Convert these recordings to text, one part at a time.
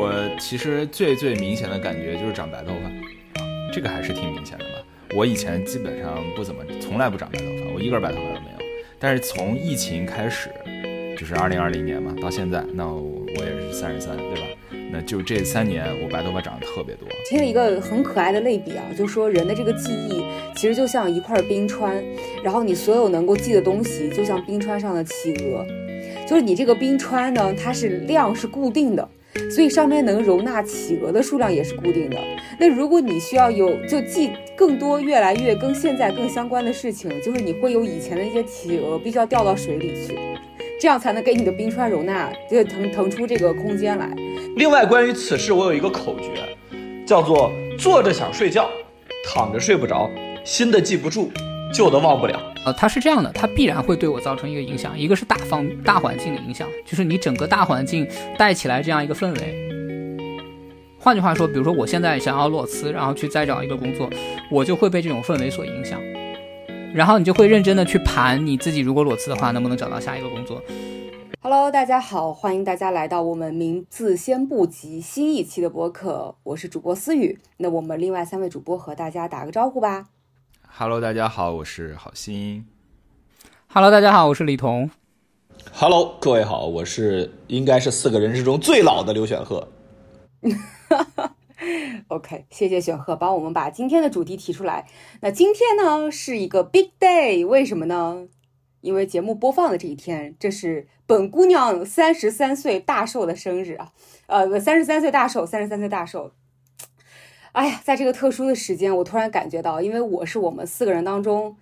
我其实最最明显的感觉就是长白头发，这个还是挺明显的吧。我以前基本上不怎么，从来不长白头发，我一根白头发都没有。但是从疫情开始，就是二零二零年嘛，到现在，那我也是三十三，对吧？那就这三年，我白头发长得特别多。听了一个很可爱的类比啊，就说人的这个记忆其实就像一块冰川，然后你所有能够记的东西，就像冰川上的企鹅，就是你这个冰川呢，它是量是固定的。所以上面能容纳企鹅的数量也是固定的。那如果你需要有就记更多、越来越跟现在更相关的事情，就是你会有以前的一些企鹅必须要掉到水里去，这样才能给你的冰川容纳，就腾腾出这个空间来。另外，关于此事，我有一个口诀，叫做坐着想睡觉，躺着睡不着，新的记不住，旧的忘不了。呃，它是这样的，它必然会对我造成一个影响，一个是大方大环境的影响，就是你整个大环境带起来这样一个氛围。换句话说，比如说我现在想要裸辞，然后去再找一个工作，我就会被这种氛围所影响，然后你就会认真的去盘你自己，如果裸辞的话，能不能找到下一个工作？Hello，大家好，欢迎大家来到我们名字先不急新一期的播客，我是主播思雨，那我们另外三位主播和大家打个招呼吧。Hello，大家好，我是郝鑫。Hello，大家好，我是李彤。Hello，各位好，我是应该是四个人之中最老的刘选赫。OK，谢谢选鹤帮我们把今天的主题提出来。那今天呢是一个 Big Day，为什么呢？因为节目播放的这一天，这是本姑娘三十三岁大寿的生日啊！呃，三十三岁大寿，三十三岁大寿。哎呀，在这个特殊的时间，我突然感觉到，因为我是我们四个人当中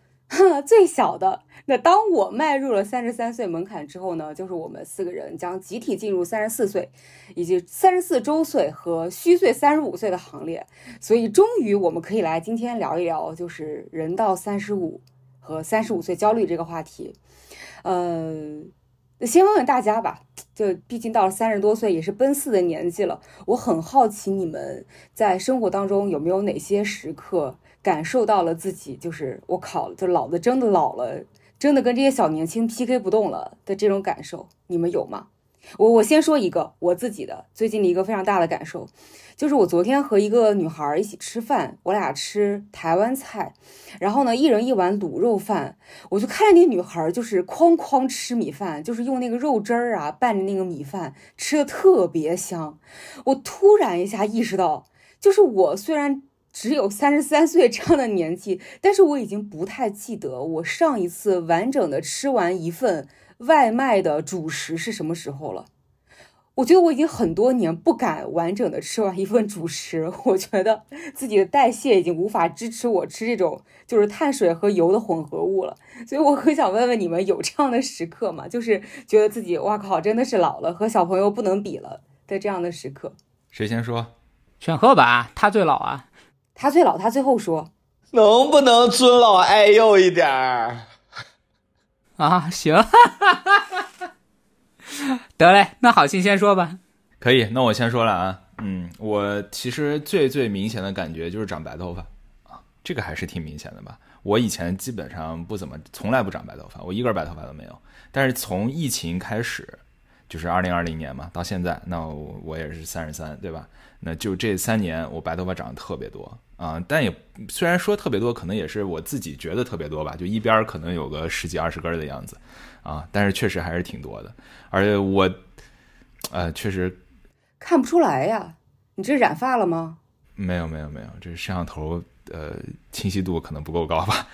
最小的。那当我迈入了三十三岁门槛之后呢，就是我们四个人将集体进入三十四岁，以及三十四周岁和虚岁三十五岁的行列。所以，终于我们可以来今天聊一聊，就是人到三十五和三十五岁焦虑这个话题。嗯。先问问大家吧，就毕竟到了三十多岁也是奔四的年纪了，我很好奇你们在生活当中有没有哪些时刻感受到了自己就是我靠，就老的真的老了，真的跟这些小年轻 PK 不动了的这种感受，你们有吗？我我先说一个我自己的最近的一个非常大的感受，就是我昨天和一个女孩一起吃饭，我俩吃台湾菜，然后呢一人一碗卤肉饭，我就看见那女孩就是哐哐吃米饭，就是用那个肉汁儿啊拌着那个米饭，吃的特别香。我突然一下意识到，就是我虽然只有三十三岁这样的年纪，但是我已经不太记得我上一次完整的吃完一份。外卖的主食是什么时候了？我觉得我已经很多年不敢完整的吃完一份主食，我觉得自己的代谢已经无法支持我吃这种就是碳水和油的混合物了。所以我很想问问你们，有这样的时刻吗？就是觉得自己哇靠，真的是老了，和小朋友不能比了的这样的时刻。谁先说？选赫吧，他最老啊。他最老，他最后说。能不能尊老爱幼一点儿？啊，行，得嘞，那好，心先说吧。可以，那我先说了啊。嗯，我其实最最明显的感觉就是长白头发啊，这个还是挺明显的吧。我以前基本上不怎么，从来不长白头发，我一根白头发都没有。但是从疫情开始，就是二零二零年嘛，到现在，那我也是三十三，对吧？那就这三年，我白头发长得特别多。啊，但也虽然说特别多，可能也是我自己觉得特别多吧，就一边可能有个十几二十根的样子，啊，但是确实还是挺多的，而且我，呃，确实看不出来呀，你这染发了吗？没有没有没有，这是摄像头。呃，清晰度可能不够高吧？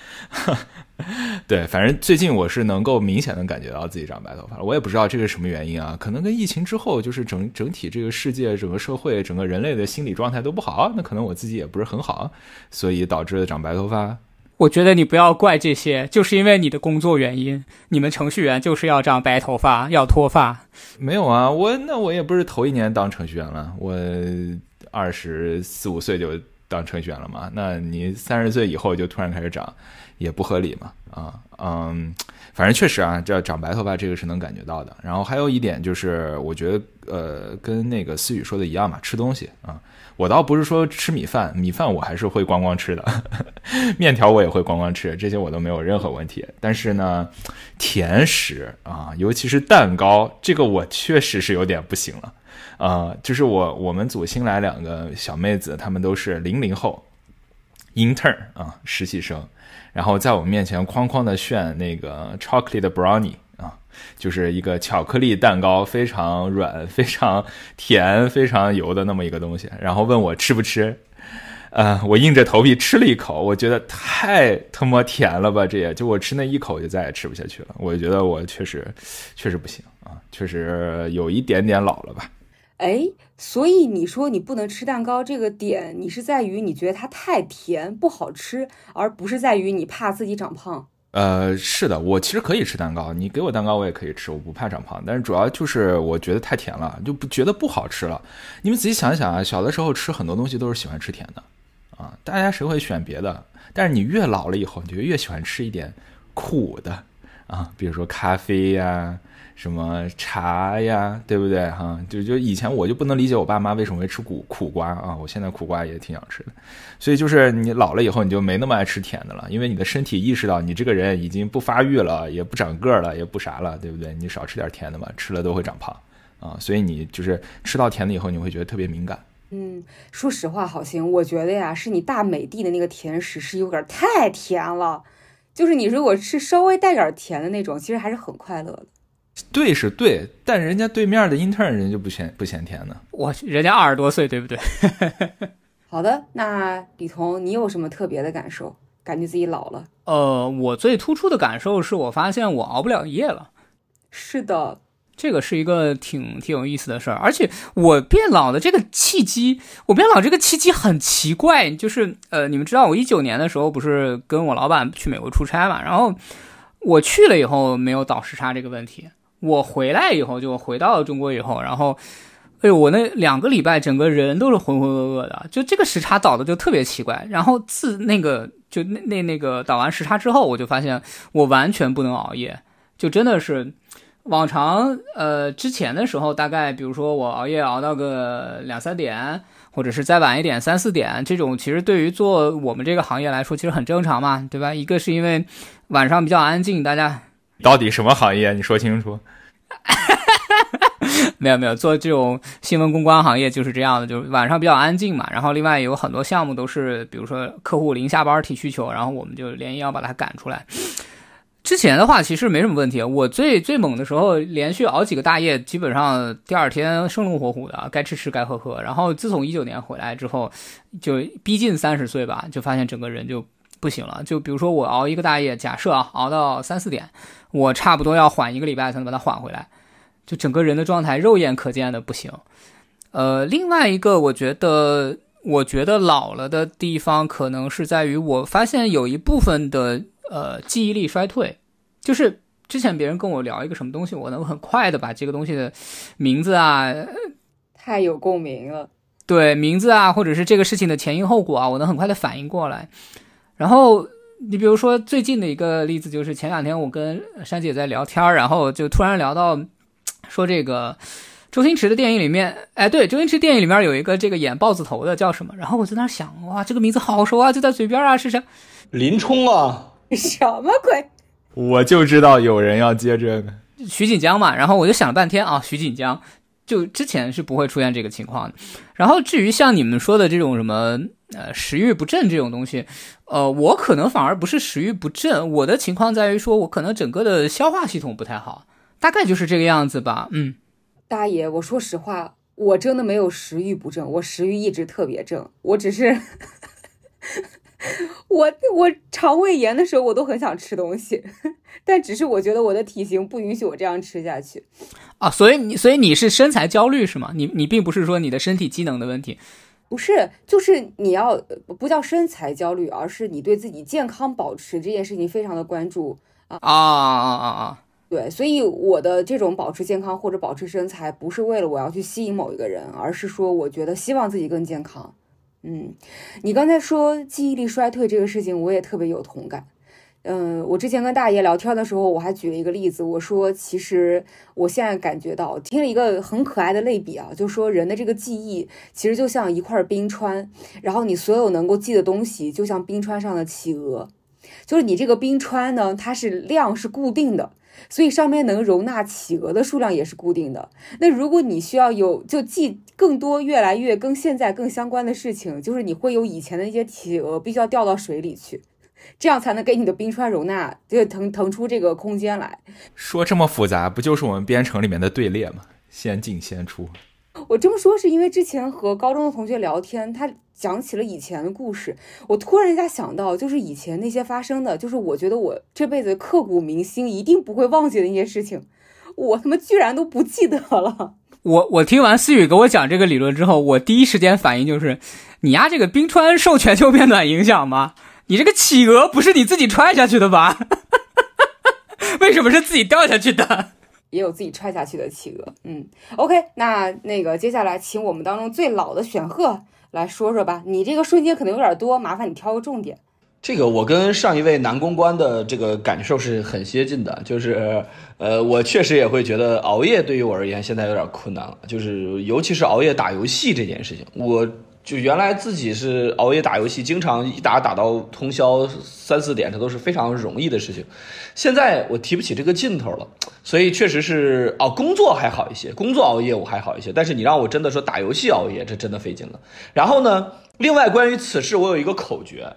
对，反正最近我是能够明显的感觉到自己长白头发了。我也不知道这是什么原因啊，可能跟疫情之后就是整整体这个世界、整个社会、整个人类的心理状态都不好，那可能我自己也不是很好，所以导致了长白头发。我觉得你不要怪这些，就是因为你的工作原因，你们程序员就是要长白头发，要脱发。没有啊，我那我也不是头一年当程序员了，我二十四五岁就。当程序员了嘛？那你三十岁以后就突然开始长，也不合理嘛？啊，嗯，反正确实啊，这长白头发这个是能感觉到的。然后还有一点就是，我觉得呃，跟那个思雨说的一样嘛，吃东西啊，我倒不是说吃米饭，米饭我还是会光光吃的，面条我也会光光吃，这些我都没有任何问题。但是呢，甜食啊，尤其是蛋糕，这个我确实是有点不行了。呃，就是我我们组新来两个小妹子，她们都是零零后，intern 啊，实习生，然后在我们面前哐哐的炫那个 chocolate brownie 啊，就是一个巧克力蛋糕，非常软、非常甜、非常油的那么一个东西，然后问我吃不吃。呃，我硬着头皮吃了一口，我觉得太他妈甜了吧！这也就我吃那一口就再也吃不下去了。我觉得我确实确实不行啊，确实有一点点老了吧。哎，所以你说你不能吃蛋糕这个点，你是在于你觉得它太甜不好吃，而不是在于你怕自己长胖。呃，是的，我其实可以吃蛋糕，你给我蛋糕我也可以吃，我不怕长胖。但是主要就是我觉得太甜了，就不觉得不好吃了。你们仔细想一想啊，小的时候吃很多东西都是喜欢吃甜的。啊，大家谁会选别的？但是你越老了以后，你就越喜欢吃一点苦的啊，比如说咖啡呀，什么茶呀，对不对？哈，就就以前我就不能理解我爸妈为什么会吃苦苦瓜啊，我现在苦瓜也挺想吃的。所以就是你老了以后，你就没那么爱吃甜的了，因为你的身体意识到你这个人已经不发育了，也不长个了，也不啥了，对不对？你少吃点甜的嘛，吃了都会长胖啊。所以你就是吃到甜的以后，你会觉得特别敏感。嗯，说实话，好行，我觉得呀，是你大美的的那个甜食是有点太甜了。就是你如果吃稍微带点甜的那种，其实还是很快乐的。对，是对，但人家对面的 intern 人就不嫌不嫌甜呢。我人家二十多岁，对不对？好的，那李彤，你有什么特别的感受？感觉自己老了？呃，我最突出的感受是我发现我熬不了夜了。是的。这个是一个挺挺有意思的事儿，而且我变老的这个契机，我变老这个契机很奇怪，就是呃，你们知道我一九年的时候不是跟我老板去美国出差嘛，然后我去了以后没有倒时差这个问题，我回来以后就回到中国以后，然后哎呦，我那两个礼拜整个人都是浑浑噩噩的，就这个时差倒的就特别奇怪，然后自那个就那那那个倒完时差之后，我就发现我完全不能熬夜，就真的是。往常，呃，之前的时候，大概比如说我熬夜熬到个两三点，或者是再晚一点三四点，这种其实对于做我们这个行业来说，其实很正常嘛，对吧？一个是因为晚上比较安静，大家到底什么行业？你说清楚。没有没有，做这种新闻公关行业就是这样的，就是晚上比较安静嘛。然后另外有很多项目都是，比如说客户临下班提需求，然后我们就连夜要把它赶出来。之前的话其实没什么问题，我最最猛的时候连续熬几个大夜，基本上第二天生龙活虎的，该吃吃该喝喝。然后自从一九年回来之后，就逼近三十岁吧，就发现整个人就不行了。就比如说我熬一个大夜，假设啊熬到三四点，我差不多要缓一个礼拜才能把它缓回来，就整个人的状态肉眼可见的不行。呃，另外一个我觉得我觉得老了的地方，可能是在于我发现有一部分的。呃，记忆力衰退，就是之前别人跟我聊一个什么东西，我能很快的把这个东西的名字啊，太有共鸣了。对，名字啊，或者是这个事情的前因后果啊，我能很快的反应过来。然后你比如说最近的一个例子，就是前两天我跟珊姐在聊天，然后就突然聊到说这个周星驰的电影里面，哎，对，周星驰电影里面有一个这个演豹子头的叫什么？然后我在那想，哇，这个名字好熟啊，就在嘴边啊，是谁？林冲啊。什么鬼？我就知道有人要接这个徐锦江嘛，然后我就想了半天啊，徐锦江就之前是不会出现这个情况的。然后至于像你们说的这种什么呃食欲不振这种东西，呃，我可能反而不是食欲不振，我的情况在于说我可能整个的消化系统不太好，大概就是这个样子吧。嗯，大爷，我说实话，我真的没有食欲不振，我食欲一直特别正，我只是。我我肠胃炎的时候，我都很想吃东西，但只是我觉得我的体型不允许我这样吃下去啊。所以你所以你是身材焦虑是吗？你你并不是说你的身体机能的问题，不是，就是你要不叫身材焦虑，而是你对自己健康保持这件事情非常的关注啊啊啊啊啊！对，所以我的这种保持健康或者保持身材，不是为了我要去吸引某一个人，而是说我觉得希望自己更健康。嗯，你刚才说记忆力衰退这个事情，我也特别有同感。嗯，我之前跟大爷聊天的时候，我还举了一个例子，我说其实我现在感觉到，听了一个很可爱的类比啊，就说人的这个记忆其实就像一块冰川，然后你所有能够记的东西，就像冰川上的企鹅，就是你这个冰川呢，它是量是固定的，所以上面能容纳企鹅的数量也是固定的。那如果你需要有就记更多越来越跟现在更相关的事情，就是你会有以前的一些企鹅必须要掉到水里去，这样才能给你的冰川容纳就腾腾出这个空间来。说这么复杂，不就是我们编程里面的队列吗？先进先出。我这么说是因为之前和高中的同学聊天，他讲起了以前的故事，我突然一下想到，就是以前那些发生的，就是我觉得我这辈子刻骨铭心、一定不会忘记的那些事情，我他妈居然都不记得了。我我听完思雨给我讲这个理论之后，我第一时间反应就是，你丫这个冰川受全球变暖影响吗？你这个企鹅不是你自己踹下去的吧？为什么是自己掉下去的？也有自己踹下去的企鹅，嗯，OK，那那个接下来请我们当中最老的选赫来说说吧。你这个瞬间可能有点多，麻烦你挑个重点。这个我跟上一位男公关的这个感受是很接近的，就是呃，我确实也会觉得熬夜对于我而言现在有点困难了，就是尤其是熬夜打游戏这件事情，我。就原来自己是熬夜打游戏，经常一打打到通宵三四点，这都是非常容易的事情。现在我提不起这个劲头了，所以确实是哦，工作还好一些，工作熬夜我还好一些。但是你让我真的说打游戏熬夜，这真的费劲了。然后呢，另外关于此事，我有一个口诀，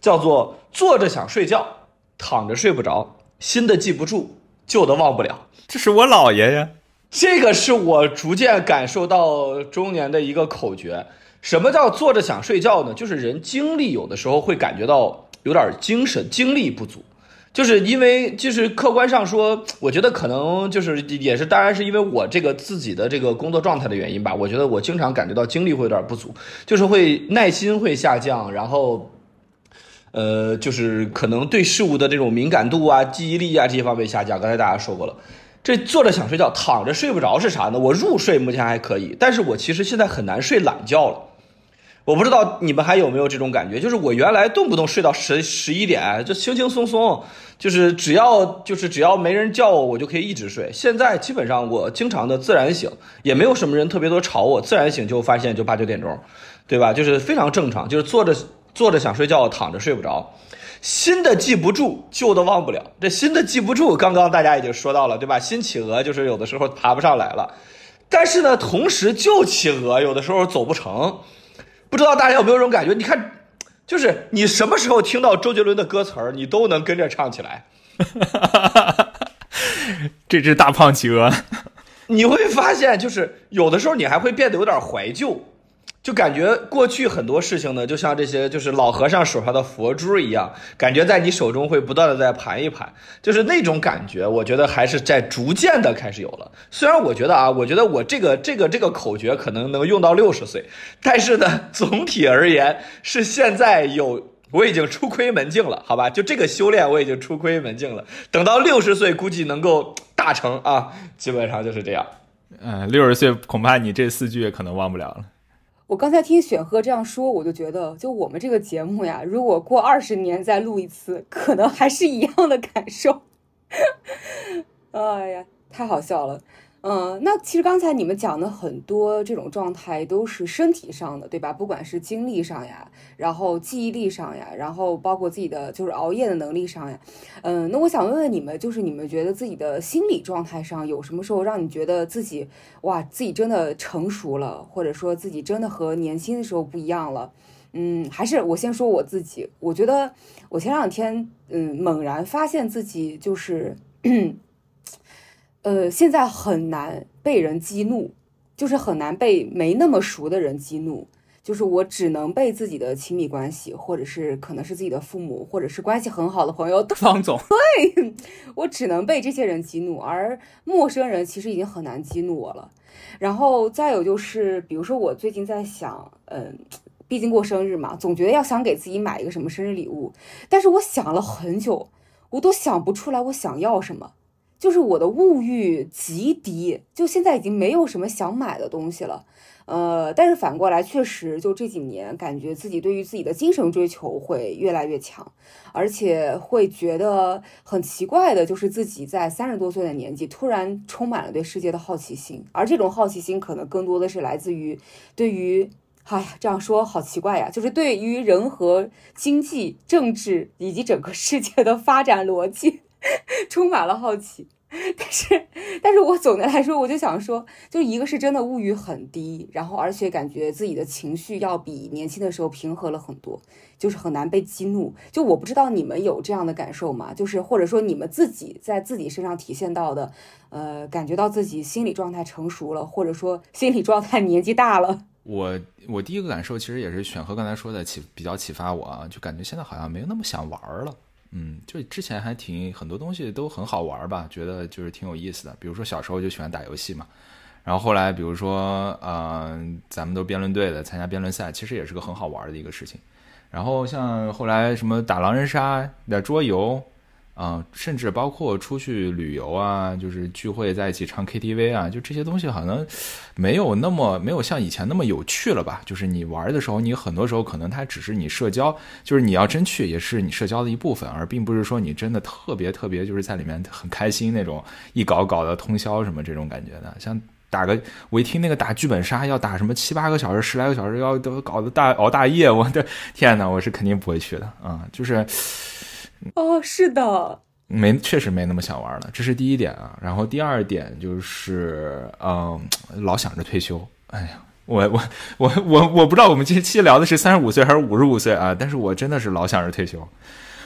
叫做坐着想睡觉，躺着睡不着，新的记不住，旧的忘不了。这是我姥爷呀，这个是我逐渐感受到中年的一个口诀。什么叫坐着想睡觉呢？就是人精力有的时候会感觉到有点精神精力不足，就是因为就是客观上说，我觉得可能就是也是当然是因为我这个自己的这个工作状态的原因吧。我觉得我经常感觉到精力会有点不足，就是会耐心会下降，然后，呃，就是可能对事物的这种敏感度啊、记忆力啊这些方面下降。刚才大家说过了，这坐着想睡觉，躺着睡不着是啥呢？我入睡目前还可以，但是我其实现在很难睡懒觉了。我不知道你们还有没有这种感觉，就是我原来动不动睡到十十一点，就轻轻松松，就是只要就是只要没人叫我，我就可以一直睡。现在基本上我经常的自然醒，也没有什么人特别多吵我，自然醒就发现就八九点钟，对吧？就是非常正常，就是坐着坐着想睡觉，躺着睡不着。新的记不住，旧的忘不了。这新的记不住，刚刚大家已经说到了，对吧？新企鹅就是有的时候爬不上来了，但是呢，同时旧企鹅有的时候走不成。不知道大家有没有这种感觉？你看，就是你什么时候听到周杰伦的歌词儿，你都能跟着唱起来。这只大胖企鹅，你会发现，就是有的时候你还会变得有点怀旧。就感觉过去很多事情呢，就像这些就是老和尚手上的佛珠一样，感觉在你手中会不断的在盘一盘，就是那种感觉，我觉得还是在逐渐的开始有了。虽然我觉得啊，我觉得我这个这个这个口诀可能能用到六十岁，但是呢，总体而言是现在有我已经出窥门径了，好吧？就这个修炼我已经出窥门径了，等到六十岁估计能够大成啊，基本上就是这样。嗯，六十岁恐怕你这四句可能忘不了了。我刚才听雪鹤这样说，我就觉得，就我们这个节目呀，如果过二十年再录一次，可能还是一样的感受。哎呀，太好笑了。嗯，那其实刚才你们讲的很多这种状态都是身体上的，对吧？不管是精力上呀，然后记忆力上呀，然后包括自己的就是熬夜的能力上呀。嗯，那我想问问你们，就是你们觉得自己的心理状态上有什么时候让你觉得自己哇，自己真的成熟了，或者说自己真的和年轻的时候不一样了？嗯，还是我先说我自己，我觉得我前两天嗯猛然发现自己就是。呃，现在很难被人激怒，就是很难被没那么熟的人激怒，就是我只能被自己的亲密关系，或者是可能是自己的父母，或者是关系很好的朋友。方总，对我只能被这些人激怒，而陌生人其实已经很难激怒我了。然后再有就是，比如说我最近在想，嗯，毕竟过生日嘛，总觉得要想给自己买一个什么生日礼物，但是我想了很久，我都想不出来我想要什么。就是我的物欲极低，就现在已经没有什么想买的东西了，呃，但是反过来确实就这几年感觉自己对于自己的精神追求会越来越强，而且会觉得很奇怪的，就是自己在三十多岁的年纪突然充满了对世界的好奇心，而这种好奇心可能更多的是来自于对于，哎呀，这样说好奇怪呀，就是对于人和经济、政治以及整个世界的发展逻辑。充满了好奇，但是，但是我总的来说，我就想说，就一个是真的物欲很低，然后而且感觉自己的情绪要比年轻的时候平和了很多，就是很难被激怒。就我不知道你们有这样的感受吗？就是或者说你们自己在自己身上体现到的，呃，感觉到自己心理状态成熟了，或者说心理状态年纪大了。我我第一个感受其实也是选和刚才说的启比较启发我啊，就感觉现在好像没有那么想玩了。嗯，就之前还挺很多东西都很好玩吧，觉得就是挺有意思的。比如说小时候就喜欢打游戏嘛，然后后来比如说呃，咱们都辩论队的，参加辩论赛，其实也是个很好玩的一个事情。然后像后来什么打狼人杀、打桌游。啊，甚至包括出去旅游啊，就是聚会在一起唱 KTV 啊，就这些东西好像没有那么没有像以前那么有趣了吧？就是你玩的时候，你很多时候可能它只是你社交，就是你要真去也是你社交的一部分，而并不是说你真的特别特别就是在里面很开心那种一搞搞的通宵什么这种感觉的。像打个我一听那个打剧本杀要打什么七八个小时、十来个小时，要都搞得大熬大夜，我的天呐，我是肯定不会去的啊，就是。哦，是的，没，确实没那么想玩了，这是第一点啊。然后第二点就是，嗯，老想着退休。哎呀，我我我我我不知道我们这期聊的是三十五岁还是五十五岁啊？但是我真的是老想着退休。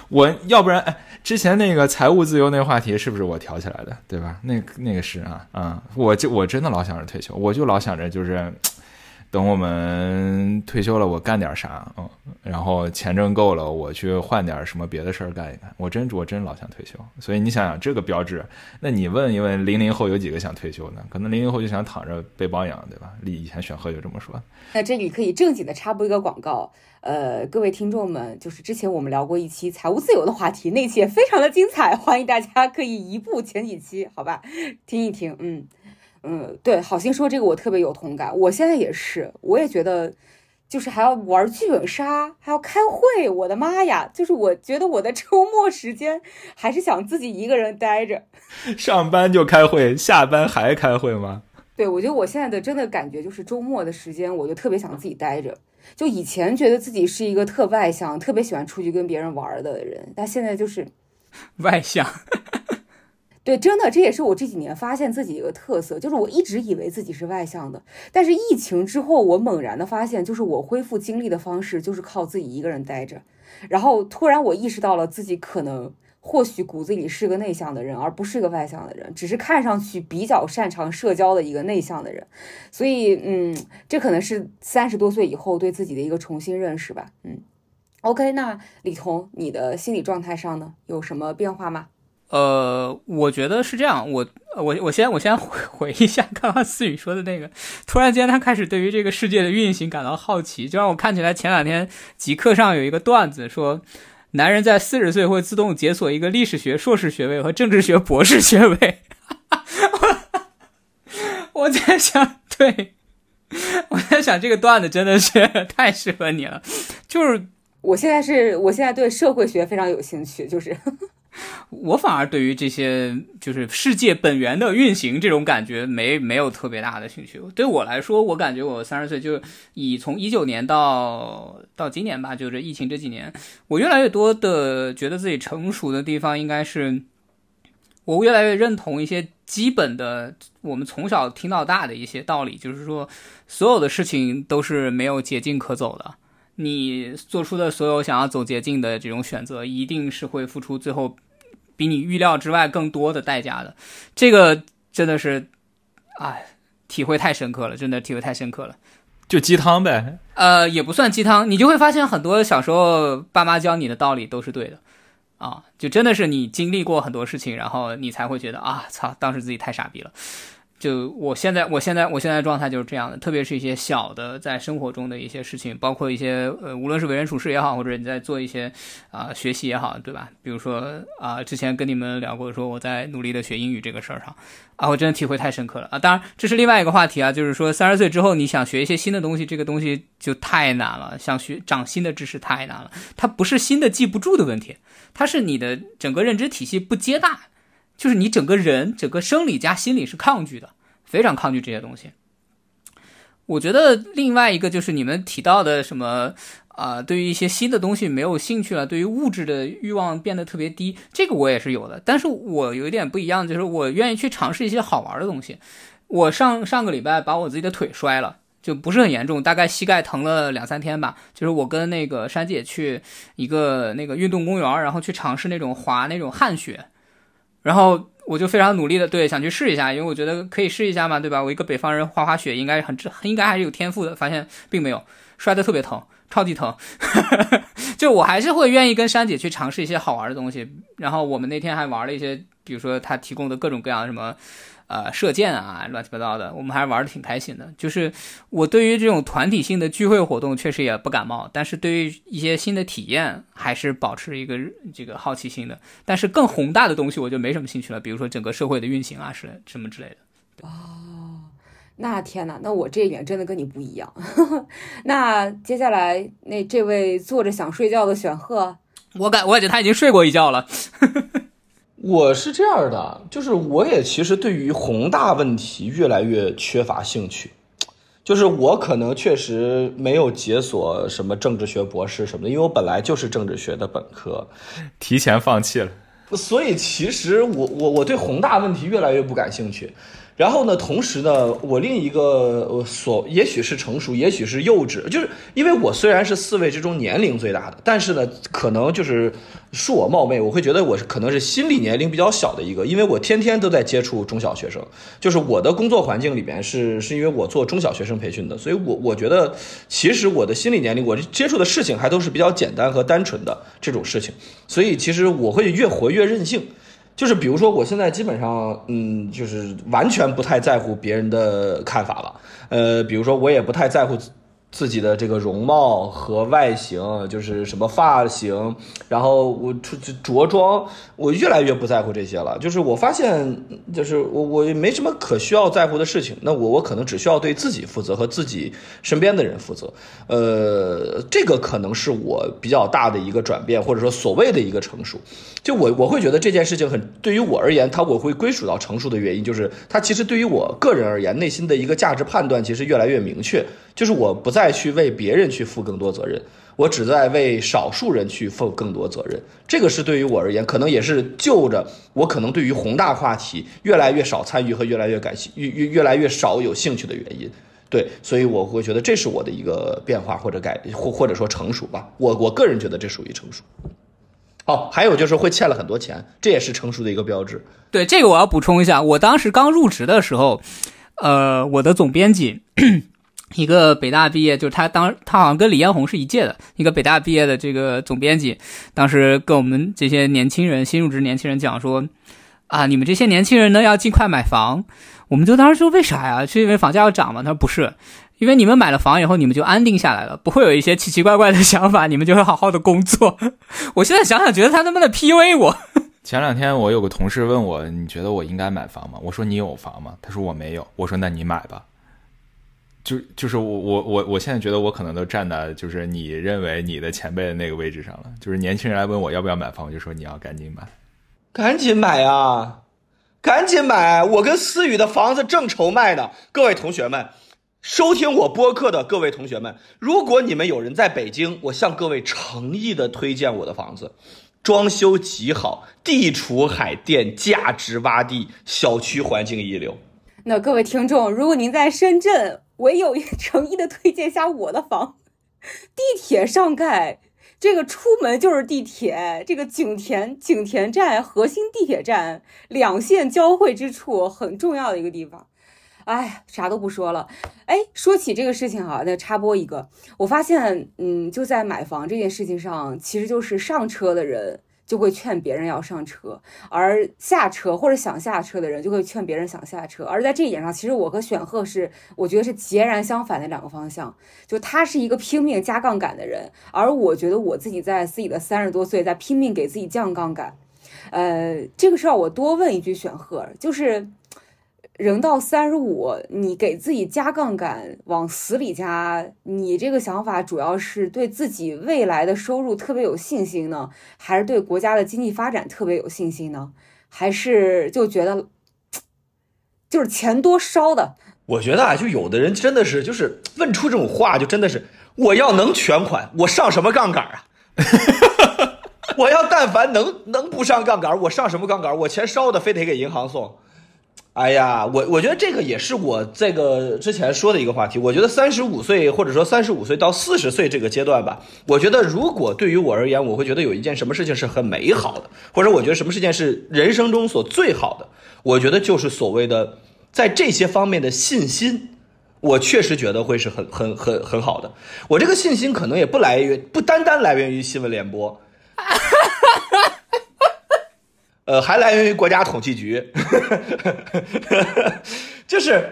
我要不然，哎，之前那个财务自由那话题是不是我挑起来的？对吧？那那个是啊，啊，我就我真的老想着退休，我就老想着就是。等我们退休了，我干点啥？嗯，然后钱挣够了，我去换点什么别的事儿干一干。我真我真老想退休，所以你想想这个标志，那你问一问零零后有几个想退休的？可能零零后就想躺着被包养，对吧？以前选赫就这么说。那这里可以正经的插播一个广告，呃，各位听众们，就是之前我们聊过一期财务自由的话题，那期也非常的精彩，欢迎大家可以移步前几期，好吧，听一听，嗯。嗯，对，好心说这个我特别有同感，我现在也是，我也觉得，就是还要玩剧本杀，还要开会，我的妈呀！就是我觉得我的 周末时间还是想自己一个人待着。上班就开会，下班还开会吗？对，我觉得我现在的真的感觉就是周末的时间，我就特别想自己待着。就以前觉得自己是一个特外向、特别喜欢出去跟别人玩的人，但现在就是外向。对，真的，这也是我这几年发现自己一个特色，就是我一直以为自己是外向的，但是疫情之后，我猛然的发现，就是我恢复精力的方式就是靠自己一个人待着，然后突然我意识到了自己可能或许骨子里是个内向的人，而不是个外向的人，只是看上去比较擅长社交的一个内向的人，所以，嗯，这可能是三十多岁以后对自己的一个重新认识吧，嗯，OK，那李彤，你的心理状态上呢，有什么变化吗？呃，我觉得是这样。我我我先我先回 回一下刚刚思雨说的那个。突然间，他开始对于这个世界的运行感到好奇，就让我看起来前两天极客上有一个段子说，男人在四十岁会自动解锁一个历史学硕士学位和政治学博士学位。哈 哈我在想，对，我在想这个段子真的是 太适合你了。就是我现在是我现在对社会学非常有兴趣，就是。我反而对于这些就是世界本源的运行这种感觉没没有特别大的兴趣。对我来说，我感觉我三十岁就以从一九年到到今年吧，就是疫情这几年，我越来越多的觉得自己成熟的地方，应该是我越来越认同一些基本的我们从小听到大的一些道理，就是说所有的事情都是没有捷径可走的。你做出的所有想要走捷径的这种选择，一定是会付出最后比你预料之外更多的代价的。这个真的是，哎，体会太深刻了，真的体会太深刻了。就鸡汤呗？呃，也不算鸡汤，你就会发现很多小时候爸妈教你的道理都是对的啊。就真的是你经历过很多事情，然后你才会觉得啊，操，当时自己太傻逼了。就我现在，我现在，我现在状态就是这样的，特别是一些小的在生活中的一些事情，包括一些呃，无论是为人处事也好，或者你在做一些啊学习也好，对吧？比如说啊，之前跟你们聊过，说我在努力的学英语这个事儿上，啊，我真的体会太深刻了啊。当然，这是另外一个话题啊，就是说三十岁之后你想学一些新的东西，这个东西就太难了，想学长新的知识太难了。它不是新的记不住的问题，它是你的整个认知体系不接纳。就是你整个人，整个生理加心理是抗拒的，非常抗拒这些东西。我觉得另外一个就是你们提到的什么，啊、对于一些新的东西没有兴趣了，对于物质的欲望变得特别低，这个我也是有的。但是我有一点不一样，就是我愿意去尝试一些好玩的东西。我上上个礼拜把我自己的腿摔了。就不是很严重，大概膝盖疼了两三天吧。就是我跟那个珊姐去一个那个运动公园，然后去尝试那种滑那种旱雪，然后我就非常努力的对想去试一下，因为我觉得可以试一下嘛，对吧？我一个北方人滑滑雪应该很应该还是有天赋的，发现并没有，摔得特别疼，超级疼。就我还是会愿意跟珊姐去尝试一些好玩的东西。然后我们那天还玩了一些，比如说他提供的各种各样什么。呃，射箭啊，乱七八糟的，我们还玩的挺开心的。就是我对于这种团体性的聚会活动确实也不感冒，但是对于一些新的体验还是保持一个这个好奇心的。但是更宏大的东西我就没什么兴趣了，比如说整个社会的运行啊，是什么之类的。哦，那天呐，那我这一点真的跟你不一样。那接下来那这位坐着想睡觉的选赫，我感我感觉他已经睡过一觉了。我是这样的，就是我也其实对于宏大问题越来越缺乏兴趣，就是我可能确实没有解锁什么政治学博士什么的，因为我本来就是政治学的本科，提前放弃了，所以其实我我我对宏大问题越来越不感兴趣。然后呢，同时呢，我另一个所也许是成熟，也许是幼稚，就是因为我虽然是四位之中年龄最大的，但是呢，可能就是恕我冒昧，我会觉得我是可能是心理年龄比较小的一个，因为我天天都在接触中小学生，就是我的工作环境里边是是因为我做中小学生培训的，所以我我觉得其实我的心理年龄，我接触的事情还都是比较简单和单纯的这种事情，所以其实我会越活越任性。就是比如说，我现在基本上，嗯，就是完全不太在乎别人的看法了。呃，比如说，我也不太在乎自己的这个容貌和外形，就是什么发型，然后我出去着装，我越来越不在乎这些了。就是我发现，就是我我也没什么可需要在乎的事情。那我我可能只需要对自己负责和自己身边的人负责。呃，这个可能是我比较大的一个转变，或者说所谓的一个成熟。就我我会觉得这件事情很对于我而言，它我会归属到成熟的原因，就是它其实对于我个人而言，内心的一个价值判断其实越来越明确。就是我不再去为别人去负更多责任，我只在为少数人去负更多责任。这个是对于我而言，可能也是就着我可能对于宏大话题越来越少参与和越来越感兴越越越来越少有兴趣的原因。对，所以我会觉得这是我的一个变化或者改或或者说成熟吧。我我个人觉得这属于成熟。哦，还有就是会欠了很多钱，这也是成熟的一个标志。对，这个我要补充一下，我当时刚入职的时候，呃，我的总编辑。一个北大毕业，就是他当他好像跟李彦宏是一届的，一个北大毕业的这个总编辑，当时跟我们这些年轻人、新入职年轻人讲说，啊，你们这些年轻人呢要尽快买房。我们就当时说为啥呀？是因为房价要涨吗？他说不是，因为你们买了房以后，你们就安定下来了，不会有一些奇奇怪怪的想法，你们就会好好的工作。我现在想想，觉得他他妈的 PUA 我。前两天我有个同事问我，你觉得我应该买房吗？我说你有房吗？他说我没有。我说那你买吧。就就是我我我我现在觉得我可能都站在就是你认为你的前辈的那个位置上了。就是年轻人来问我要不要买房，我就说你要赶紧买，赶紧买啊，赶紧买！我跟思雨的房子正愁卖呢。各位同学们，收听我播客的各位同学们，如果你们有人在北京，我向各位诚意的推荐我的房子，装修极好，地处海淀，价值洼地，小区环境一流。那各位听众，如果您在深圳，唯有一诚意的推荐一下我的房，地铁上盖，这个出门就是地铁，这个景田景田站核心地铁站两线交汇之处，很重要的一个地方。哎，啥都不说了。哎，说起这个事情哈，再插播一个，我发现，嗯，就在买房这件事情上，其实就是上车的人。就会劝别人要上车，而下车或者想下车的人就会劝别人想下车。而在这一点上，其实我和选赫是我觉得是截然相反的两个方向。就他是一个拼命加杠杆的人，而我觉得我自己在自己的三十多岁在拼命给自己降杠杆。呃，这个事儿我多问一句，选赫就是。人到三十五，你给自己加杠杆，往死里加，你这个想法主要是对自己未来的收入特别有信心呢，还是对国家的经济发展特别有信心呢？还是就觉得就是钱多烧的？我觉得啊，就有的人真的是就是问出这种话，就真的是我要能全款，我上什么杠杆啊？我要但凡能能不上杠杆，我上什么杠杆？我钱烧的非得给银行送。哎呀，我我觉得这个也是我这个之前说的一个话题。我觉得三十五岁或者说三十五岁到四十岁这个阶段吧，我觉得如果对于我而言，我会觉得有一件什么事情是很美好的，或者我觉得什么事件是人生中所最好的，我觉得就是所谓的在这些方面的信心。我确实觉得会是很很很很好的。我这个信心可能也不来源不单单来源于新闻联播。呃，还来源于国家统计局，就是，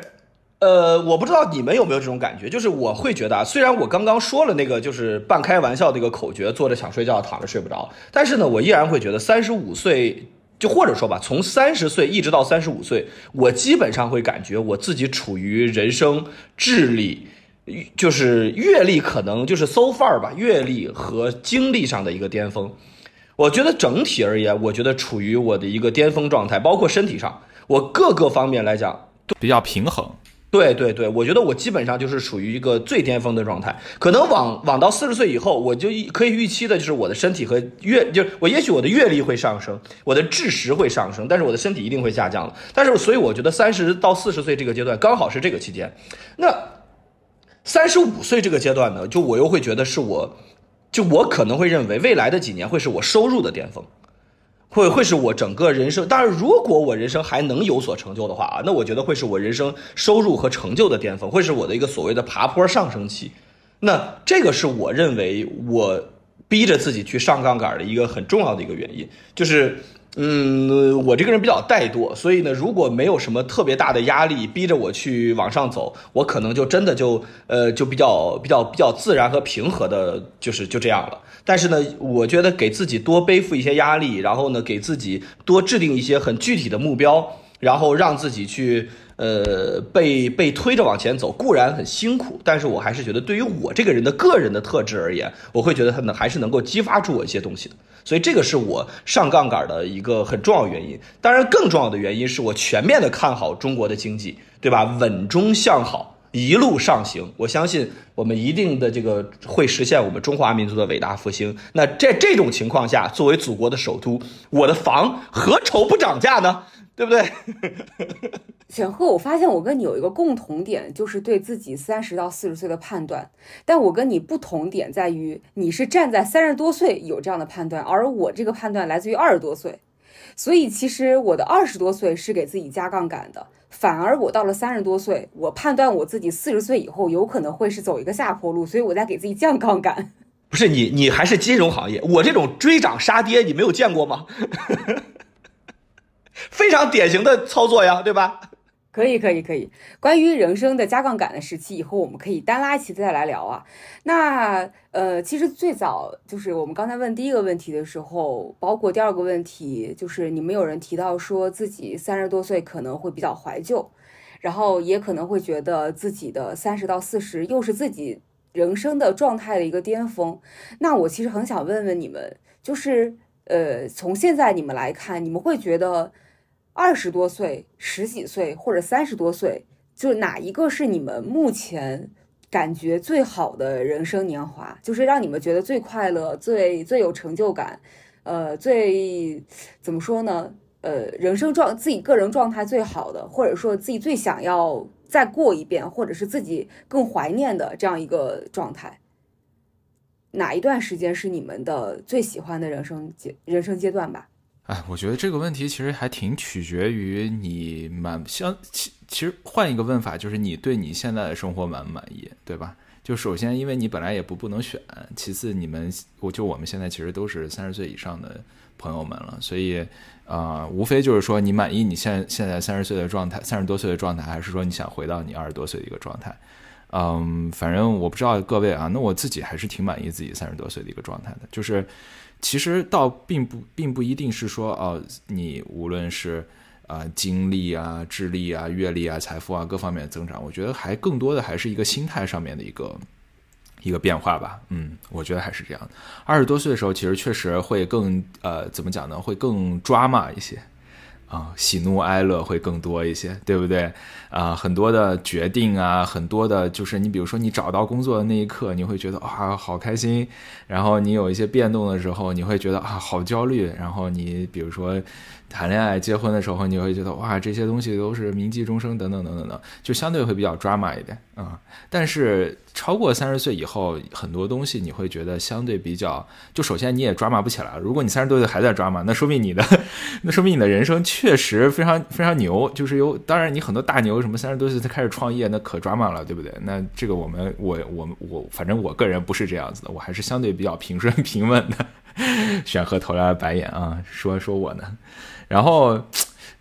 呃，我不知道你们有没有这种感觉，就是我会觉得啊，虽然我刚刚说了那个就是半开玩笑的一个口诀，坐着想睡觉，躺着睡不着，但是呢，我依然会觉得三十五岁，就或者说吧，从三十岁一直到三十五岁，我基本上会感觉我自己处于人生智力，就是阅历可能就是 so far 吧，阅历和经历上的一个巅峰。我觉得整体而言，我觉得处于我的一个巅峰状态，包括身体上，我各个方面来讲比较平衡。对对对，我觉得我基本上就是处于一个最巅峰的状态。可能往往到四十岁以后，我就可以预期的就是我的身体和阅，就我也许我的阅历会上升，我的智识会上升，但是我的身体一定会下降了。但是所以我觉得三十到四十岁这个阶段刚好是这个期间。那三十五岁这个阶段呢，就我又会觉得是我。就我可能会认为未来的几年会是我收入的巅峰，会会是我整个人生。当然，如果我人生还能有所成就的话啊，那我觉得会是我人生收入和成就的巅峰，会是我的一个所谓的爬坡上升期。那这个是我认为我逼着自己去上杠杆的一个很重要的一个原因，就是。嗯，我这个人比较怠惰，所以呢，如果没有什么特别大的压力逼着我去往上走，我可能就真的就呃就比较比较比较自然和平和的，就是就这样了。但是呢，我觉得给自己多背负一些压力，然后呢，给自己多制定一些很具体的目标，然后让自己去。呃，被被推着往前走固然很辛苦，但是我还是觉得，对于我这个人的个人的特质而言，我会觉得它呢还是能够激发出我一些东西的。所以这个是我上杠杆的一个很重要原因。当然，更重要的原因是我全面的看好中国的经济，对吧？稳中向好，一路上行。我相信我们一定的这个会实现我们中华民族的伟大复兴。那在这种情况下，作为祖国的首都，我的房何愁不涨价呢？对不对？选赫，我发现我跟你有一个共同点，就是对自己三十到四十岁的判断。但我跟你不同点在于，你是站在三十多岁有这样的判断，而我这个判断来自于二十多岁。所以其实我的二十多岁是给自己加杠杆的，反而我到了三十多岁，我判断我自己四十岁以后有可能会是走一个下坡路，所以我在给自己降杠杆。不是你，你还是金融行业，我这种追涨杀跌，你没有见过吗？非常典型的操作呀，对吧？可以，可以，可以。关于人生的加杠杆的时期，以后我们可以单拉一期再来聊啊。那呃，其实最早就是我们刚才问第一个问题的时候，包括第二个问题，就是你们有人提到说自己三十多岁可能会比较怀旧，然后也可能会觉得自己的三十到四十又是自己人生的状态的一个巅峰。那我其实很想问问你们，就是呃，从现在你们来看，你们会觉得？二十多岁、十几岁或者三十多岁，就哪一个是你们目前感觉最好的人生年华？就是让你们觉得最快乐、最最有成就感，呃，最怎么说呢？呃，人生状自己个人状态最好的，或者说自己最想要再过一遍，或者是自己更怀念的这样一个状态。哪一段时间是你们的最喜欢的人生阶人生阶段吧？哎，我觉得这个问题其实还挺取决于你满相其其实换一个问法，就是你对你现在的生活满不满意，对吧？就首先，因为你本来也不不能选；其次，你们我就我们现在其实都是三十岁以上的朋友们了，所以啊，无非就是说你满意你现现在三十岁的状态，三十多岁的状态，还是说你想回到你二十多岁的一个状态？嗯，反正我不知道各位啊，那我自己还是挺满意自己三十多岁的一个状态的，就是。其实倒并不并不一定是说哦，你无论是啊精力啊、智力啊、阅历啊、财富啊各方面的增长，我觉得还更多的还是一个心态上面的一个一个变化吧。嗯，我觉得还是这样二十多岁的时候，其实确实会更呃怎么讲呢？会更抓马一些。啊，喜怒哀乐会更多一些，对不对？啊，很多的决定啊，很多的，就是你比如说你找到工作的那一刻，你会觉得啊好开心，然后你有一些变动的时候，你会觉得啊好焦虑，然后你比如说。谈恋爱、结婚的时候，你会觉得哇，这些东西都是铭记终生，等等等等等，就相对会比较 drama 一点啊。但是超过三十岁以后，很多东西你会觉得相对比较，就首先你也 drama 不起来了。如果你三十多岁还在 drama，那说明你的，那说明你的人生确实非常非常牛。就是有，当然你很多大牛什么三十多岁才开始创业，那可 drama 了，对不对？那这个我们我我我，反正我个人不是这样子的，我还是相对比较平顺平稳的。选和投来白眼啊，说说我呢。然后，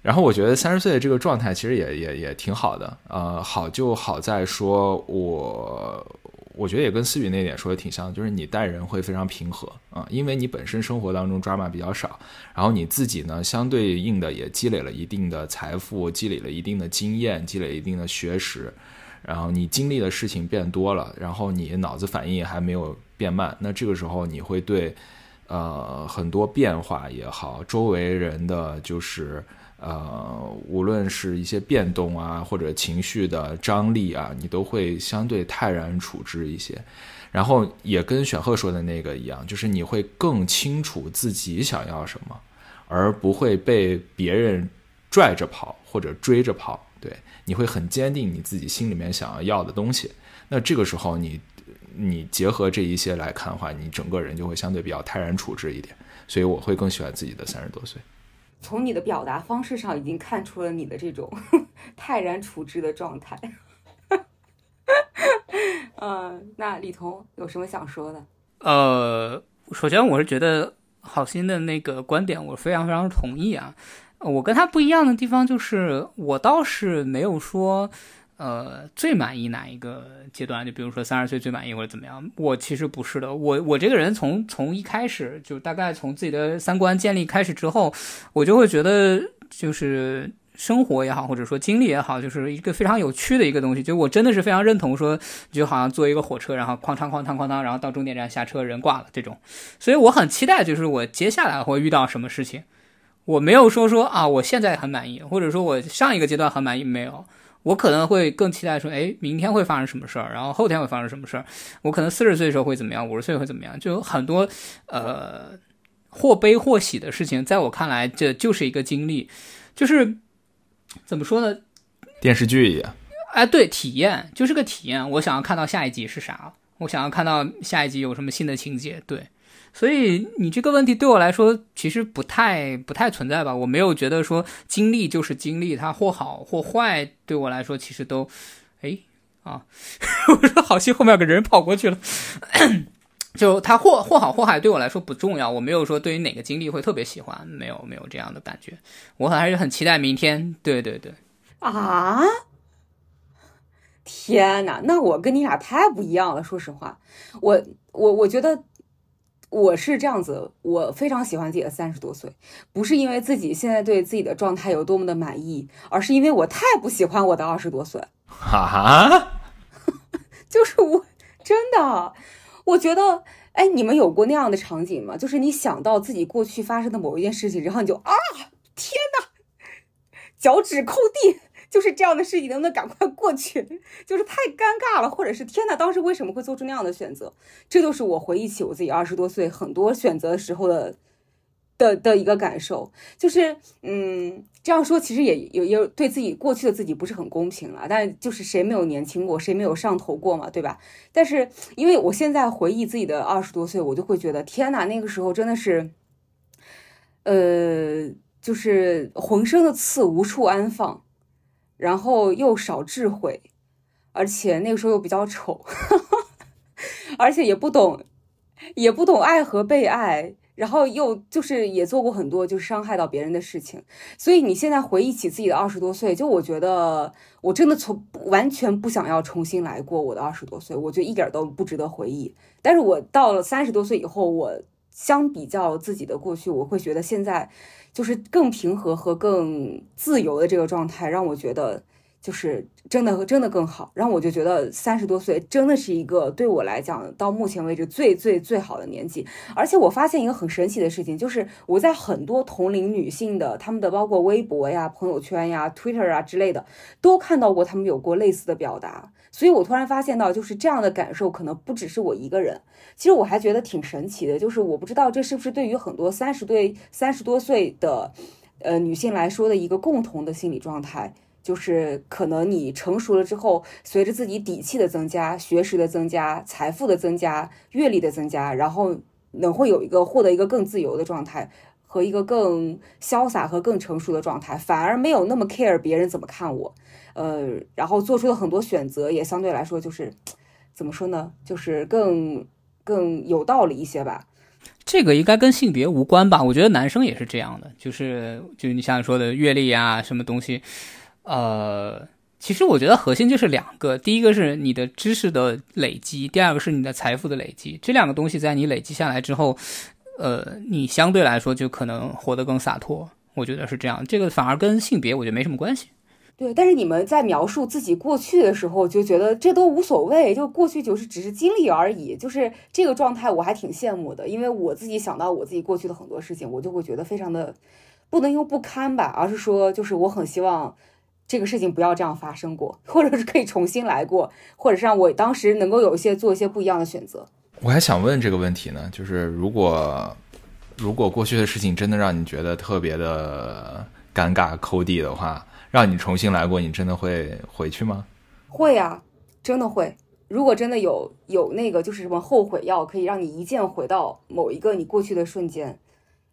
然后我觉得三十岁的这个状态其实也也也挺好的，呃，好就好在说，我我觉得也跟思雨那点说的挺像，就是你待人会非常平和啊，因为你本身生活当中 drama 比较少，然后你自己呢相对应的也积累了一定的财富，积累了一定的经验，积累一定的学识，然后你经历的事情变多了，然后你脑子反应还没有变慢，那这个时候你会对。呃，很多变化也好，周围人的就是呃，无论是一些变动啊，或者情绪的张力啊，你都会相对泰然处之一些。然后也跟选赫说的那个一样，就是你会更清楚自己想要什么，而不会被别人拽着跑或者追着跑。对，你会很坚定你自己心里面想要要的东西。那这个时候你。你结合这一些来看的话，你整个人就会相对比较泰然处之一点，所以我会更喜欢自己的三十多岁。从你的表达方式上，已经看出了你的这种 泰然处之的状态。嗯，那李彤有什么想说的？呃，首先我是觉得好心的那个观点，我非常非常同意啊。我跟他不一样的地方就是，我倒是没有说。呃，最满意哪一个阶段？就比如说三十岁最满意或者怎么样？我其实不是的，我我这个人从从一开始就大概从自己的三观建立开始之后，我就会觉得就是生活也好，或者说经历也好，就是一个非常有趣的一个东西。就我真的是非常认同说，就好像坐一个火车，然后哐当哐当哐当，然后到终点站下车人挂了这种。所以我很期待，就是我接下来会遇到什么事情。我没有说说啊，我现在很满意，或者说我上一个阶段很满意，没有。我可能会更期待说，哎，明天会发生什么事儿，然后后天会发生什么事儿。我可能四十岁的时候会怎么样，五十岁会怎么样，就有很多呃或悲或喜的事情。在我看来，这就是一个经历，就是怎么说呢？电视剧一样。哎，对，体验就是个体验。我想要看到下一集是啥，我想要看到下一集有什么新的情节。对。所以你这个问题对我来说其实不太不太存在吧？我没有觉得说经历就是经历，它或好或坏，对我来说其实都，哎啊，我说好心后面有个人跑过去了，就他或或好或坏对我来说不重要，我没有说对于哪个经历会特别喜欢，没有没有这样的感觉，我还是很期待明天。对对对，啊，天哪，那我跟你俩太不一样了，说实话，我我我觉得。我是这样子，我非常喜欢自己的三十多岁，不是因为自己现在对自己的状态有多么的满意，而是因为我太不喜欢我的二十多岁。哈，就是我真的，我觉得，哎，你们有过那样的场景吗？就是你想到自己过去发生的某一件事情，然后你就啊，天哪，脚趾抠地。就是这样的事情能不能赶快过去？就是太尴尬了，或者是天呐，当时为什么会做出那样的选择？这就是我回忆起我自己二十多岁很多选择时候的的的一个感受。就是嗯，这样说其实也有也对自己过去的自己不是很公平了。但就是谁没有年轻过，谁没有上头过嘛，对吧？但是因为我现在回忆自己的二十多岁，我就会觉得天呐，那个时候真的是，呃，就是浑身的刺无处安放。然后又少智慧，而且那个时候又比较丑，而且也不懂，也不懂爱和被爱，然后又就是也做过很多就是伤害到别人的事情，所以你现在回忆起自己的二十多岁，就我觉得我真的从完全不想要重新来过我的二十多岁，我觉得一点都不值得回忆。但是我到了三十多岁以后，我相比较自己的过去，我会觉得现在。就是更平和和更自由的这个状态，让我觉得，就是真的真的更好。然后我就觉得三十多岁真的是一个对我来讲到目前为止最最最好的年纪。而且我发现一个很神奇的事情，就是我在很多同龄女性的她们的包括微博呀、朋友圈呀、Twitter 啊之类的，都看到过她们有过类似的表达。所以我突然发现到，就是这样的感受可能不只是我一个人。其实我还觉得挺神奇的，就是我不知道这是不是对于很多三十对三十多岁的呃女性来说的一个共同的心理状态。就是可能你成熟了之后，随着自己底气的增加、学识的增加、财富的增加、阅历的增加，然后能会有一个获得一个更自由的状态和一个更潇洒和更成熟的状态，反而没有那么 care 别人怎么看我，呃，然后做出的很多选择也相对来说就是怎么说呢，就是更更有道理一些吧。这个应该跟性别无关吧？我觉得男生也是这样的，就是就你像说的阅历啊，什么东西。呃，其实我觉得核心就是两个，第一个是你的知识的累积，第二个是你的财富的累积。这两个东西在你累积下来之后，呃，你相对来说就可能活得更洒脱。我觉得是这样，这个反而跟性别我觉得没什么关系。对，但是你们在描述自己过去的时候，就觉得这都无所谓，就过去就是只是经历而已，就是这个状态我还挺羡慕的，因为我自己想到我自己过去的很多事情，我就会觉得非常的不能用不堪吧，而是说就是我很希望。这个事情不要这样发生过，或者是可以重新来过，或者是让我当时能够有一些做一些不一样的选择。我还想问这个问题呢，就是如果如果过去的事情真的让你觉得特别的尴尬、抠地的话，让你重新来过，你真的会回去吗？会啊，真的会。如果真的有有那个就是什么后悔药，可以让你一键回到某一个你过去的瞬间，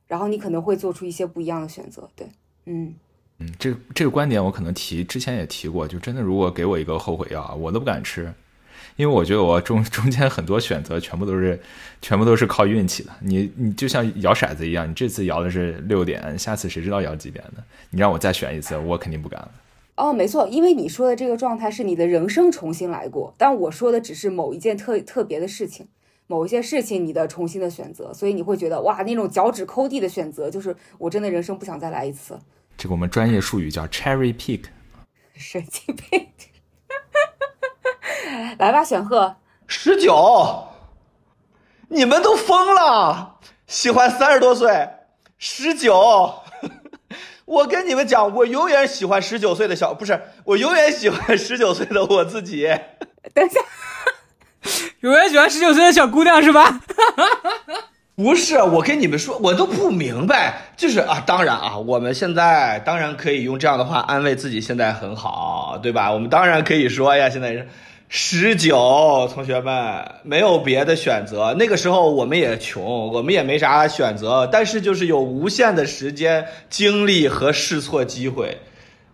然后你可能会做出一些不一样的选择。对，嗯。嗯，这这个观点我可能提之前也提过，就真的如果给我一个后悔药啊，我都不敢吃，因为我觉得我中 中间很多选择全部都是全部都是靠运气的。你你就像摇骰子一样，你这次摇的是六点，下次谁知道摇几点呢？你让我再选一次，我肯定不敢了。哦，没错，因为你说的这个状态是你的人生重新来过，但我说的只是某一件特特别的事情，某一些事情你的重新的选择，所以你会觉得哇，那种脚趾抠地的选择，就是我真的人生不想再来一次。这个我们专业术语叫 cherry pick，神经病！来吧，选鹤十九，你们都疯了，喜欢三十多岁十九。我跟你们讲，我永远喜欢十九岁的小，不是我永远喜欢十九岁的我自己。等一下，永远喜欢十九岁的小姑娘是吧？不是，我跟你们说，我都不明白，就是啊，当然啊，我们现在当然可以用这样的话安慰自己，现在很好，对吧？我们当然可以说呀，现在是十九，同学们没有别的选择。那个时候我们也穷，我们也没啥选择，但是就是有无限的时间、精力和试错机会。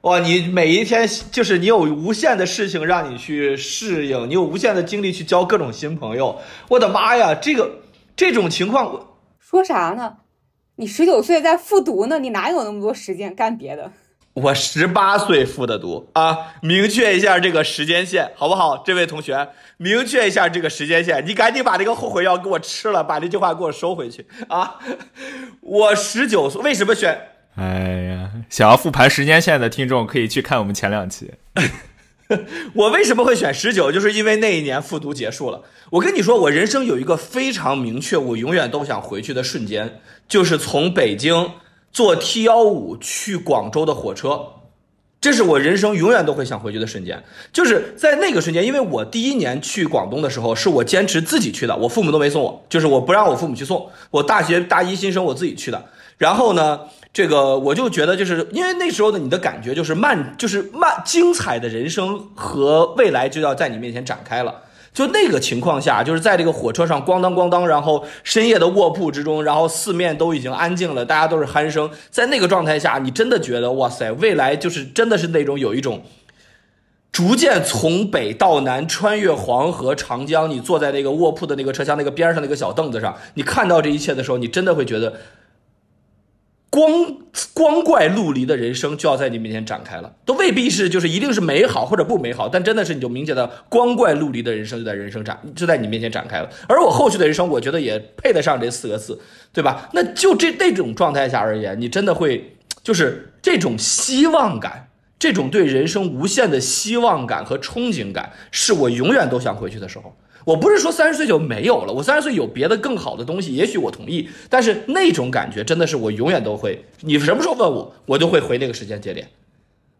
哇，你每一天就是你有无限的事情让你去适应，你有无限的精力去交各种新朋友。我的妈呀，这个。这种情况，说啥呢？你十九岁在复读呢，你哪有那么多时间干别的？我十八岁复的读啊！明确一下这个时间线，好不好？这位同学，明确一下这个时间线，你赶紧把这个后悔药给我吃了，把这句话给我收回去啊！我十九岁，为什么选？哎呀，想要复盘时间线的听众可以去看我们前两期。我为什么会选十九？就是因为那一年复读结束了。我跟你说，我人生有一个非常明确，我永远都想回去的瞬间，就是从北京坐 T 幺五去广州的火车，这是我人生永远都会想回去的瞬间。就是在那个瞬间，因为我第一年去广东的时候，是我坚持自己去的，我父母都没送我，就是我不让我父母去送。我大学大一新生，我自己去的。然后呢？这个我就觉得，就是因为那时候的你的感觉就是慢，就是慢，精彩的人生和未来就要在你面前展开了。就那个情况下，就是在这个火车上咣当咣当，然后深夜的卧铺之中，然后四面都已经安静了，大家都是鼾声。在那个状态下，你真的觉得哇塞，未来就是真的是那种有一种逐渐从北到南，穿越黄河、长江。你坐在那个卧铺的那个车厢那个边上那个小凳子上，你看到这一切的时候，你真的会觉得。光光怪陆离的人生就要在你面前展开了，都未必是就是一定是美好或者不美好，但真的是你就明显的光怪陆离的人生就在人生展就在你面前展开了。而我后续的人生，我觉得也配得上这四个字，对吧？那就这那种状态下而言，你真的会就是这种希望感，这种对人生无限的希望感和憧憬感，是我永远都想回去的时候。我不是说三十岁就没有了，我三十岁有别的更好的东西，也许我同意，但是那种感觉真的是我永远都会。你什么时候问我，我就会回那个时间节点。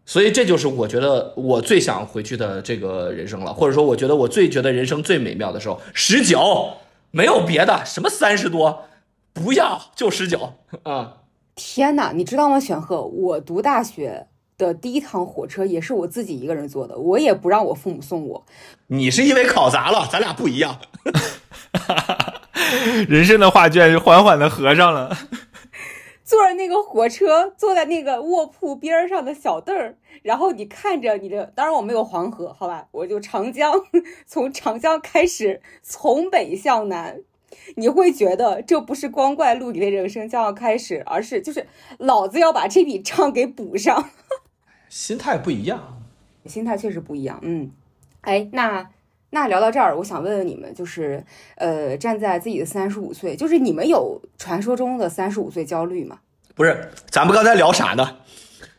所以这就是我觉得我最想回去的这个人生了，或者说我觉得我最觉得人生最美妙的时候，十九，没有别的，什么三十多，不要就十九啊。天哪，你知道吗，选鹤？我读大学的第一趟火车也是我自己一个人坐的，我也不让我父母送我。你是因为考砸了，咱俩不一样。人生的画卷就缓缓的合上了。坐着那个火车，坐在那个卧铺边上的小凳儿，然后你看着你的，当然我没有黄河，好吧，我就长江，从长江开始，从北向南。你会觉得这不是光怪陆离的人生将要开始，而是就是老子要把这笔账给补上。心态不一样，心态确实不一样。嗯，哎，那那聊到这儿，我想问问你们，就是呃，站在自己的三十五岁，就是你们有传说中的三十五岁焦虑吗？不是，咱们刚才聊啥呢？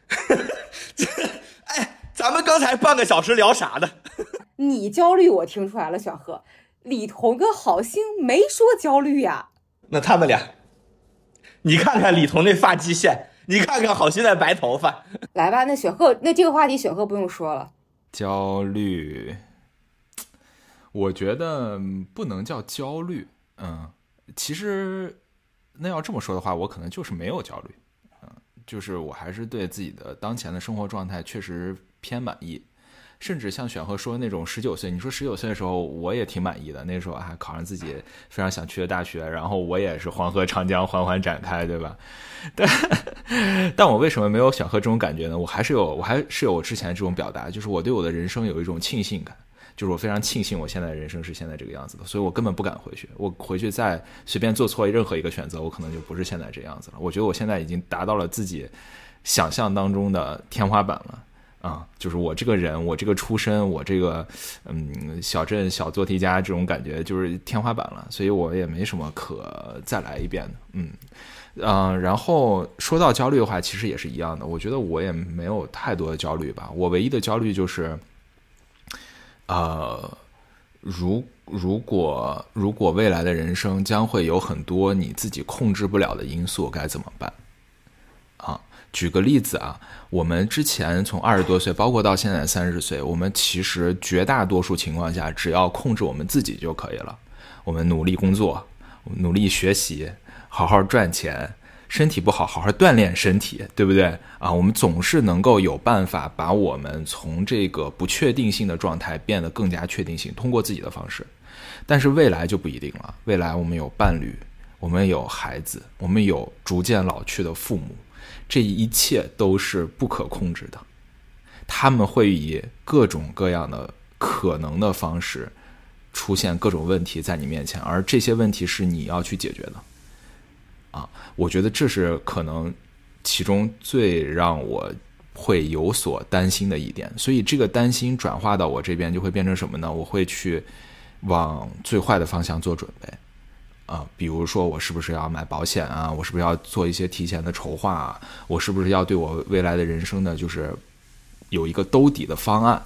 哎，咱们刚才半个小时聊啥呢？你焦虑，我听出来了，小贺。李彤跟郝星没说焦虑呀，那他们俩，你看看李彤那发际线，你看看郝星那白头发，来吧，那雪鹤，那这个话题雪鹤不用说了。焦虑，我觉得不能叫焦虑，嗯，其实那要这么说的话，我可能就是没有焦虑，嗯，就是我还是对自己的当前的生活状态确实偏满意。甚至像选赫说的那种十九岁，你说十九岁的时候，我也挺满意的。那时候还考上自己非常想去的大学，然后我也是黄河长江缓缓展开，对吧？但但我为什么没有选赫这种感觉呢？我还是有，我还是有我之前这种表达，就是我对我的人生有一种庆幸感，就是我非常庆幸我现在人生是现在这个样子的，所以我根本不敢回去。我回去再随便做错任何一个选择，我可能就不是现在这样子了。我觉得我现在已经达到了自己想象当中的天花板了。啊，就是我这个人，我这个出身，我这个，嗯，小镇小做题家这种感觉就是天花板了，所以我也没什么可再来一遍的，嗯，嗯，然后说到焦虑的话，其实也是一样的，我觉得我也没有太多的焦虑吧，我唯一的焦虑就是，呃，如如果如果未来的人生将会有很多你自己控制不了的因素，该怎么办？啊，举个例子啊。我们之前从二十多岁，包括到现在三十岁，我们其实绝大多数情况下，只要控制我们自己就可以了。我们努力工作，努力学习，好好赚钱，身体不好，好好锻炼身体，对不对啊？我们总是能够有办法把我们从这个不确定性的状态变得更加确定性，通过自己的方式。但是未来就不一定了。未来我们有伴侣，我们有孩子，我们有逐渐老去的父母。这一切都是不可控制的，他们会以各种各样的可能的方式出现各种问题在你面前，而这些问题是你要去解决的。啊，我觉得这是可能其中最让我会有所担心的一点，所以这个担心转化到我这边就会变成什么呢？我会去往最坏的方向做准备。啊，比如说我是不是要买保险啊？我是不是要做一些提前的筹划啊？我是不是要对我未来的人生呢，就是有一个兜底的方案？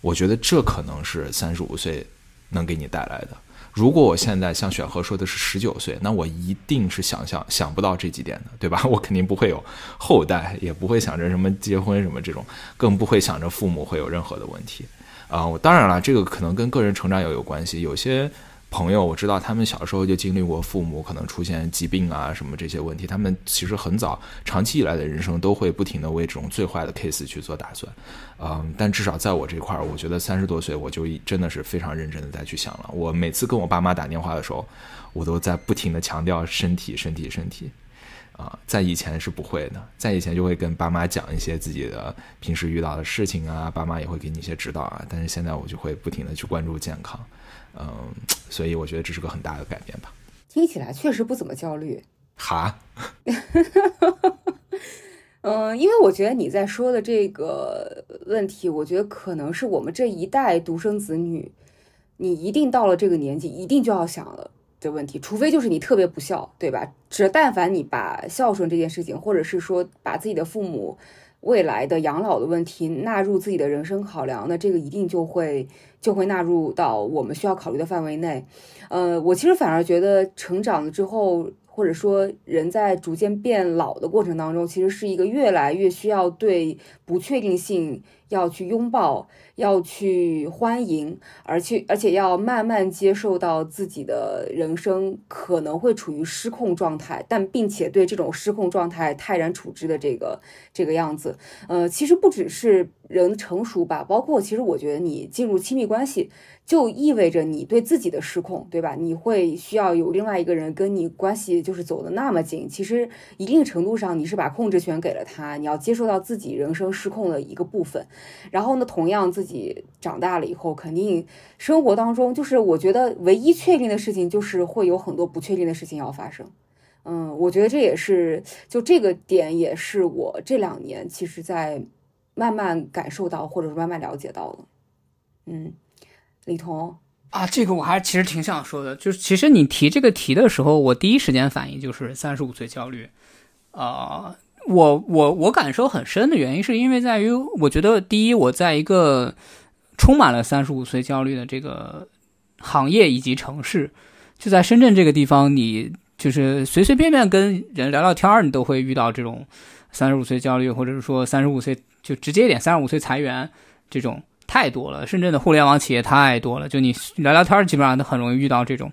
我觉得这可能是三十五岁能给你带来的。如果我现在像选和说的是十九岁，那我一定是想象想不到这几点的，对吧？我肯定不会有后代，也不会想着什么结婚什么这种，更不会想着父母会有任何的问题啊。我当然了，这个可能跟个人成长也有关系，有些。朋友，我知道他们小时候就经历过父母可能出现疾病啊什么这些问题，他们其实很早，长期以来的人生都会不停的为这种最坏的 case 去做打算，嗯，但至少在我这块儿，我觉得三十多岁我就真的是非常认真的在去想了。我每次跟我爸妈打电话的时候，我都在不停的强调身体，身体，身体，啊，在以前是不会的，在以前就会跟爸妈讲一些自己的平时遇到的事情啊，爸妈也会给你一些指导啊，但是现在我就会不停的去关注健康。嗯，所以我觉得这是个很大的改变吧。听起来确实不怎么焦虑。哈，嗯，因为我觉得你在说的这个问题，我觉得可能是我们这一代独生子女，你一定到了这个年纪，一定就要想了的问题。除非就是你特别不孝，对吧？只但凡你把孝顺这件事情，或者是说把自己的父母。未来的养老的问题纳入自己的人生考量，那这个一定就会就会纳入到我们需要考虑的范围内。呃，我其实反而觉得成长了之后。或者说，人在逐渐变老的过程当中，其实是一个越来越需要对不确定性要去拥抱、要去欢迎，而且而且要慢慢接受到自己的人生可能会处于失控状态，但并且对这种失控状态泰然处之的这个这个样子。呃，其实不只是人成熟吧，包括其实我觉得你进入亲密关系。就意味着你对自己的失控，对吧？你会需要有另外一个人跟你关系就是走的那么近，其实一定程度上你是把控制权给了他，你要接受到自己人生失控的一个部分。然后呢，同样自己自己长大了以后，肯定生活当中就是我觉得唯一确定的事情就是会有很多不确定的事情要发生。嗯，我觉得这也是就这个点也是我这两年其实在慢慢感受到或者是慢慢了解到的。嗯。李彤啊，这个我还其实挺想说的，就是其实你提这个题的时候，我第一时间反应就是三十五岁焦虑。啊，我我我感受很深的原因，是因为在于我觉得第一，我在一个充满了三十五岁焦虑的这个行业以及城市，就在深圳这个地方，你就是随随便便跟人聊聊天你都会遇到这种三十五岁焦虑，或者是说三十五岁就直接一点三十五岁裁员这种。太多了，深圳的互联网企业太多了，就你聊聊天基本上都很容易遇到这种，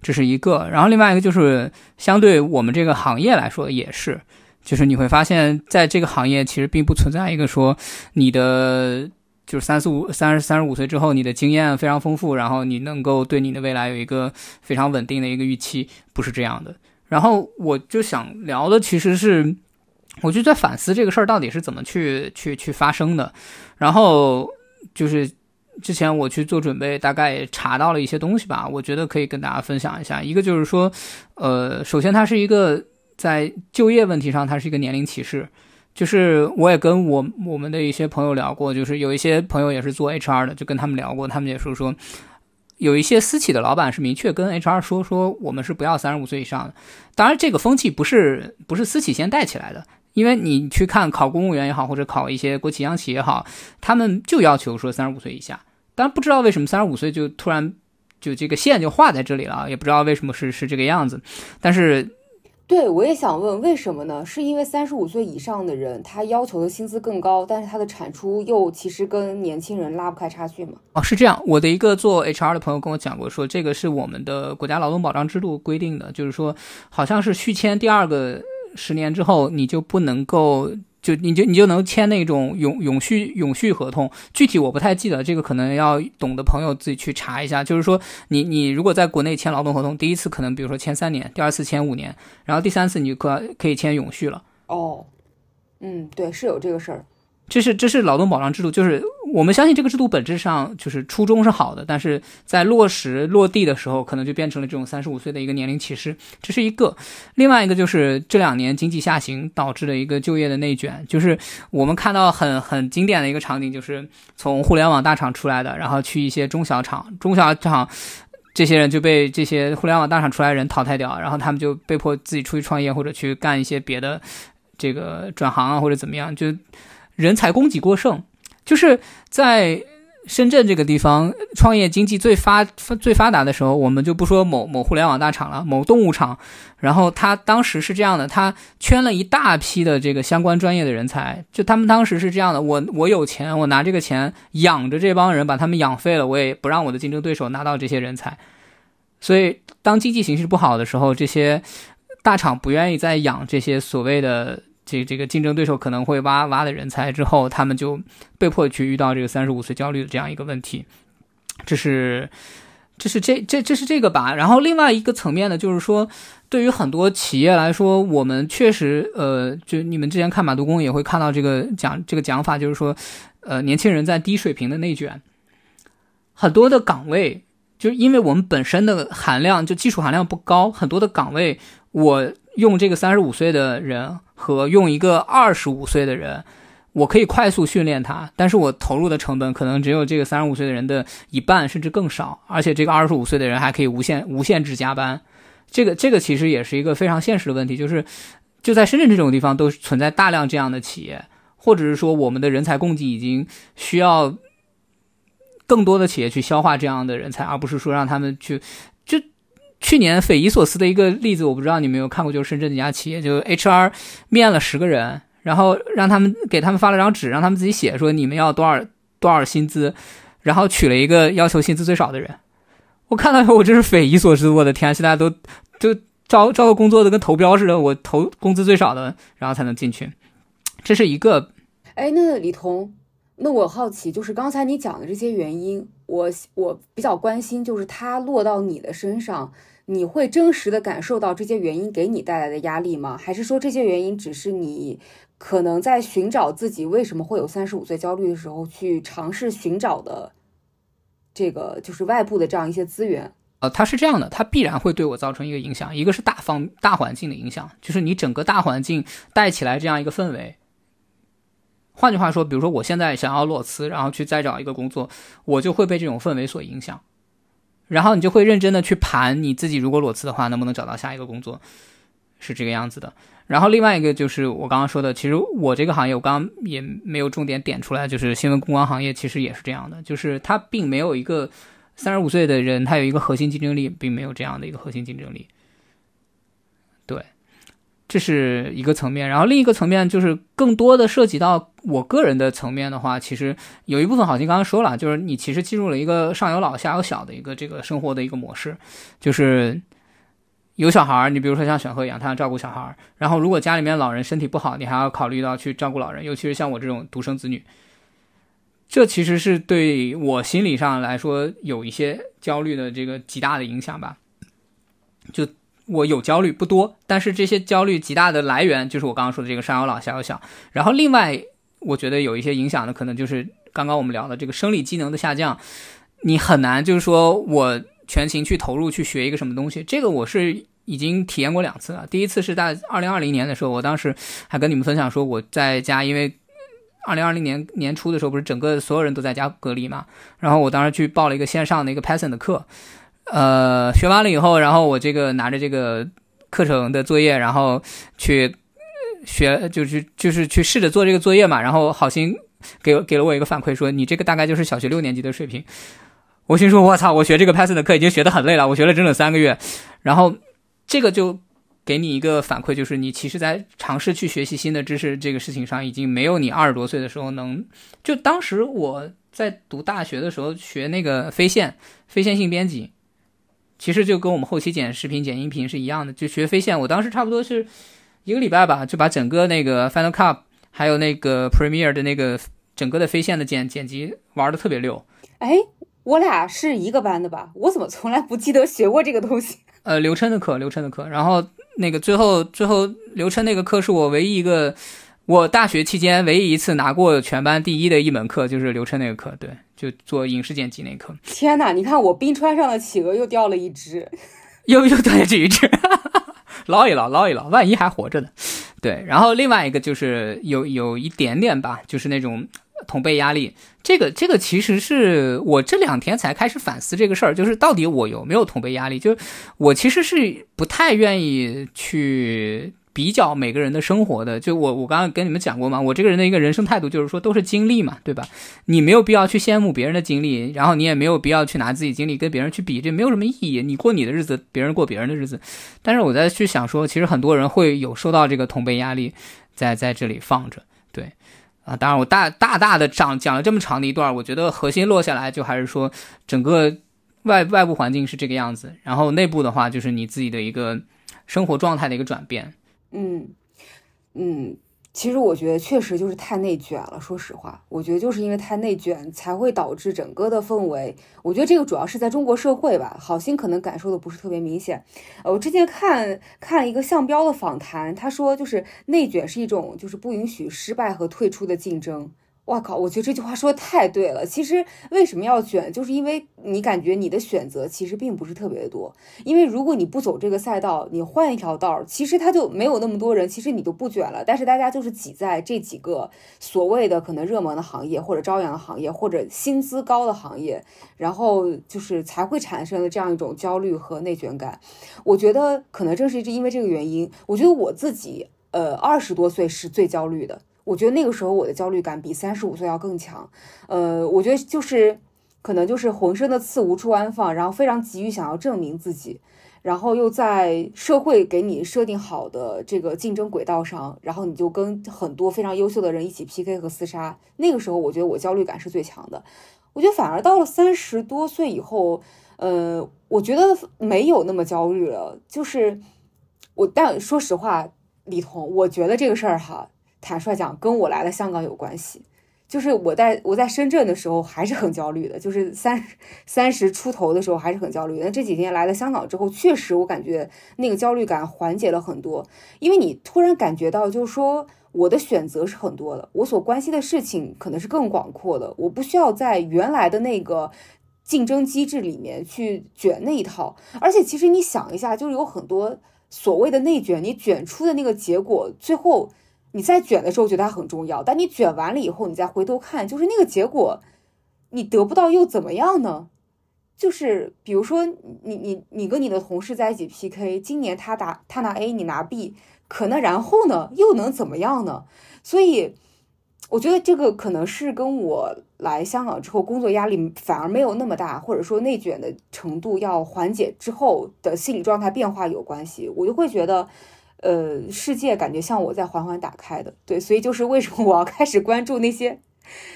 这是一个。然后另外一个就是相对我们这个行业来说也是，就是你会发现在这个行业其实并不存在一个说你的就是三十五三十三十五岁之后你的经验非常丰富，然后你能够对你的未来有一个非常稳定的一个预期，不是这样的。然后我就想聊的其实是，我就在反思这个事儿到底是怎么去去去发生的，然后。就是之前我去做准备，大概查到了一些东西吧，我觉得可以跟大家分享一下。一个就是说，呃，首先它是一个在就业问题上，它是一个年龄歧视。就是我也跟我我们的一些朋友聊过，就是有一些朋友也是做 HR 的，就跟他们聊过，他们也说说，有一些私企的老板是明确跟 HR 说说，我们是不要三十五岁以上的。当然，这个风气不是不是私企先带起来的。因为你去看考公务员也好，或者考一些国企央企也好，他们就要求说三十五岁以下。当然不知道为什么三十五岁就突然就这个线就画在这里了，也不知道为什么是是这个样子。但是，对我也想问为什么呢？是因为三十五岁以上的人他要求的薪资更高，但是他的产出又其实跟年轻人拉不开差距吗？哦，是这样。我的一个做 HR 的朋友跟我讲过，说这个是我们的国家劳动保障制度规定的，就是说好像是续签第二个。十年之后，你就不能够就你就你就能签那种永永续永续合同，具体我不太记得，这个可能要懂的朋友自己去查一下。就是说，你你如果在国内签劳动合同，第一次可能比如说签三年，第二次签五年，然后第三次你就可可以签永续了。哦，嗯，对，是有这个事儿。这是这是劳动保障制度，就是我们相信这个制度本质上就是初衷是好的，但是在落实落地的时候，可能就变成了这种三十五岁的一个年龄歧视，这是一个。另外一个就是这两年经济下行导致的一个就业的内卷，就是我们看到很很经典的一个场景，就是从互联网大厂出来的，然后去一些中小厂，中小厂这些人就被这些互联网大厂出来人淘汰掉，然后他们就被迫自己出去创业或者去干一些别的这个转行啊或者怎么样，就。人才供给过剩，就是在深圳这个地方创业经济最发最发达的时候，我们就不说某某互联网大厂了，某动物厂，然后他当时是这样的，他圈了一大批的这个相关专业的人才，就他们当时是这样的，我我有钱，我拿这个钱养着这帮人，把他们养废了，我也不让我的竞争对手拿到这些人才，所以当经济形势不好的时候，这些大厂不愿意再养这些所谓的。这这个竞争对手可能会挖挖的人才之后，他们就被迫去遇到这个三十五岁焦虑的这样一个问题，这是这是这这这是这个吧。然后另外一个层面呢，就是说，对于很多企业来说，我们确实呃，就你们之前看马杜工也会看到这个讲这个讲法，就是说，呃，年轻人在低水平的内卷，很多的岗位，就是因为我们本身的含量就技术含量不高，很多的岗位我。用这个三十五岁的人和用一个二十五岁的人，我可以快速训练他，但是我投入的成本可能只有这个三十五岁的人的一半甚至更少，而且这个二十五岁的人还可以无限无限制加班，这个这个其实也是一个非常现实的问题，就是就在深圳这种地方都存在大量这样的企业，或者是说我们的人才供给已经需要更多的企业去消化这样的人才，而不是说让他们去。去年匪夷所思的一个例子，我不知道你没有看过，就是深圳的一家企业，就 HR 面了十个人，然后让他们给他们发了张纸，让他们自己写说你们要多少多少薪资，然后取了一个要求薪资最少的人。我看到以后，我真是匪夷所思，我的天，现在都就招招个工作的跟投标似的，我投工资最少的，然后才能进去。这是一个，哎，那李彤，那我好奇，就是刚才你讲的这些原因，我我比较关心，就是它落到你的身上，你会真实的感受到这些原因给你带来的压力吗？还是说这些原因只是你可能在寻找自己为什么会有三十五岁焦虑的时候去尝试寻找的这个就是外部的这样一些资源？呃，它是这样的，它必然会对我造成一个影响，一个是大方大环境的影响，就是你整个大环境带起来这样一个氛围。换句话说，比如说我现在想要裸辞，然后去再找一个工作，我就会被这种氛围所影响，然后你就会认真的去盘你自己，如果裸辞的话，能不能找到下一个工作，是这个样子的。然后另外一个就是我刚刚说的，其实我这个行业，我刚刚也没有重点点出来，就是新闻公关行业其实也是这样的，就是他并没有一个三十五岁的人，他有一个核心竞争力，并没有这样的一个核心竞争力。这是一个层面，然后另一个层面就是更多的涉及到我个人的层面的话，其实有一部分好像刚刚说了，就是你其实进入了一个上有老下有小的一个这个生活的一个模式，就是有小孩儿，你比如说像选赫一样，他要照顾小孩儿，然后如果家里面老人身体不好，你还要考虑到去照顾老人，尤其是像我这种独生子女，这其实是对我心理上来说有一些焦虑的这个极大的影响吧，就。我有焦虑不多，但是这些焦虑极大的来源就是我刚刚说的这个上有老下有小。然后另外，我觉得有一些影响的可能就是刚刚我们聊的这个生理机能的下降，你很难就是说我全情去投入去学一个什么东西。这个我是已经体验过两次了。第一次是在二零二零年的时候，我当时还跟你们分享说我在家，因为二零二零年年初的时候不是整个所有人都在家隔离嘛，然后我当时去报了一个线上的一个 Python 的课。呃，学完了以后，然后我这个拿着这个课程的作业，然后去学，就是就是去试着做这个作业嘛。然后好心给给了我一个反馈，说你这个大概就是小学六年级的水平。我心说，我操，我学这个 Python 的课已经学得很累了，我学了整整三个月。然后这个就给你一个反馈，就是你其实在尝试去学习新的知识这个事情上，已经没有你二十多岁的时候能。就当时我在读大学的时候学那个非线非线性编辑。其实就跟我们后期剪视频、剪音频是一样的，就学飞线。我当时差不多是一个礼拜吧，就把整个那个 Final Cut 还有那个 Premiere 的那个整个的飞线的剪剪辑玩的特别溜。哎，我俩是一个班的吧？我怎么从来不记得学过这个东西？呃，刘琛的课，刘琛的课。然后那个最后最后刘琛那个课是我唯一一个。我大学期间唯一一次拿过全班第一的一门课，就是刘琛那个课，对，就做影视剪辑那课。天哪，你看我冰川上的企鹅又掉了一只，又又掉下去一只，捞一捞，捞一捞，万一还活着呢。对，然后另外一个就是有有一点点吧，就是那种同辈压力。这个这个其实是我这两天才开始反思这个事儿，就是到底我有没有同辈压力？就是我其实是不太愿意去。比较每个人的生活的，就我我刚刚跟你们讲过嘛，我这个人的一个人生态度就是说都是经历嘛，对吧？你没有必要去羡慕别人的经历，然后你也没有必要去拿自己经历跟别人去比，这没有什么意义。你过你的日子，别人过别人的日子。但是我在去想说，其实很多人会有受到这个同辈压力，在在这里放着，对啊。当然我大大大的讲讲了这么长的一段，我觉得核心落下来就还是说整个外外部环境是这个样子，然后内部的话就是你自己的一个生活状态的一个转变。嗯嗯，其实我觉得确实就是太内卷了。说实话，我觉得就是因为太内卷，才会导致整个的氛围。我觉得这个主要是在中国社会吧，好心可能感受的不是特别明显。呃，我之前看看一个项标的访谈，他说就是内卷是一种就是不允许失败和退出的竞争。哇靠！我觉得这句话说的太对了。其实为什么要卷，就是因为你感觉你的选择其实并不是特别的多。因为如果你不走这个赛道，你换一条道，其实它就没有那么多人，其实你就不卷了。但是大家就是挤在这几个所谓的可能热门的行业，或者朝阳的行业，或者薪资高的行业，然后就是才会产生了这样一种焦虑和内卷感。我觉得可能正是因为这个原因，我觉得我自己呃二十多岁是最焦虑的。我觉得那个时候我的焦虑感比三十五岁要更强。呃，我觉得就是可能就是浑身的刺无处安放，然后非常急于想要证明自己，然后又在社会给你设定好的这个竞争轨道上，然后你就跟很多非常优秀的人一起 PK 和厮杀。那个时候我觉得我焦虑感是最强的。我觉得反而到了三十多岁以后，呃，我觉得没有那么焦虑了。就是我，但说实话，李彤，我觉得这个事儿哈。坦率讲，跟我来了香港有关系。就是我在我在深圳的时候还是很焦虑的，就是三三十出头的时候还是很焦虑。那这几天来了香港之后，确实我感觉那个焦虑感缓解了很多，因为你突然感觉到，就是说我的选择是很多的，我所关心的事情可能是更广阔的，我不需要在原来的那个竞争机制里面去卷那一套。而且其实你想一下，就是有很多所谓的内卷，你卷出的那个结果，最后。你在卷的时候觉得它很重要，但你卷完了以后，你再回头看，就是那个结果，你得不到又怎么样呢？就是比如说，你你你跟你的同事在一起 PK，今年他打他拿 A，你拿 B，可能然后呢又能怎么样呢？所以我觉得这个可能是跟我来香港之后工作压力反而没有那么大，或者说内卷的程度要缓解之后的心理状态变化有关系，我就会觉得。呃，世界感觉像我在缓缓打开的，对，所以就是为什么我要开始关注那些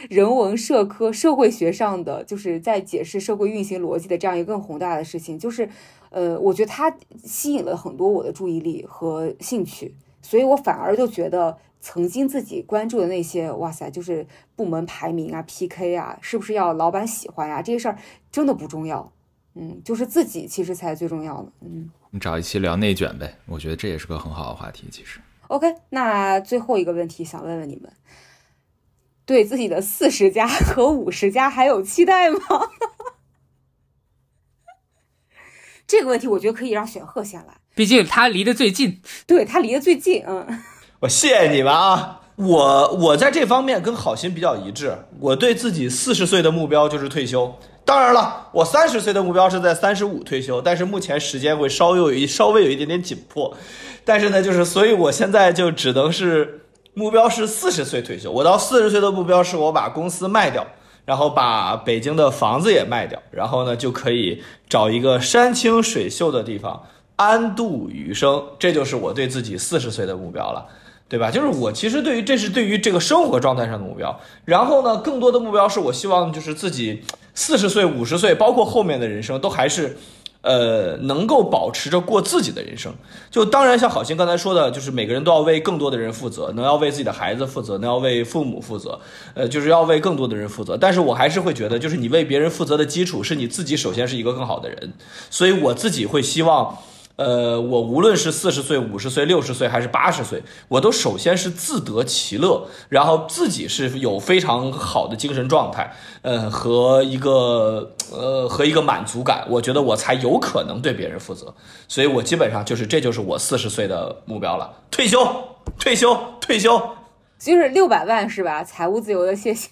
人文社科、社会学上的，就是在解释社会运行逻辑的这样一个更宏大的事情，就是，呃，我觉得它吸引了很多我的注意力和兴趣，所以我反而就觉得曾经自己关注的那些，哇塞，就是部门排名啊、PK 啊，是不是要老板喜欢呀？这些事儿真的不重要，嗯，就是自己其实才最重要的，嗯。你找一期聊内卷呗，我觉得这也是个很好的话题。其实，OK，那最后一个问题想问问你们，对自己的四十加和五十加还有期待吗？这个问题我觉得可以让选赫先来，毕竟他离得最近，对他离得最近。嗯，我谢谢你们啊，我我在这方面跟好心比较一致，我对自己四十岁的目标就是退休。当然了，我三十岁的目标是在三十五退休，但是目前时间会稍微有一稍微有一点点紧迫，但是呢，就是所以我现在就只能是目标是四十岁退休。我到四十岁的目标是我把公司卖掉，然后把北京的房子也卖掉，然后呢就可以找一个山清水秀的地方安度余生，这就是我对自己四十岁的目标了。对吧？就是我其实对于这是对于这个生活状态上的目标，然后呢，更多的目标是我希望就是自己四十岁、五十岁，包括后面的人生，都还是，呃，能够保持着过自己的人生。就当然像好心刚才说的，就是每个人都要为更多的人负责，能要为自己的孩子负责，能要为父母负责，呃，就是要为更多的人负责。但是我还是会觉得，就是你为别人负责的基础是你自己首先是一个更好的人，所以我自己会希望。呃，我无论是四十岁、五十岁、六十岁还是八十岁，我都首先是自得其乐，然后自己是有非常好的精神状态，呃，和一个呃和一个满足感，我觉得我才有可能对别人负责。所以我基本上就是，这就是我四十岁的目标了，退休，退休，退休，就是六百万是吧？财务自由的，谢谢。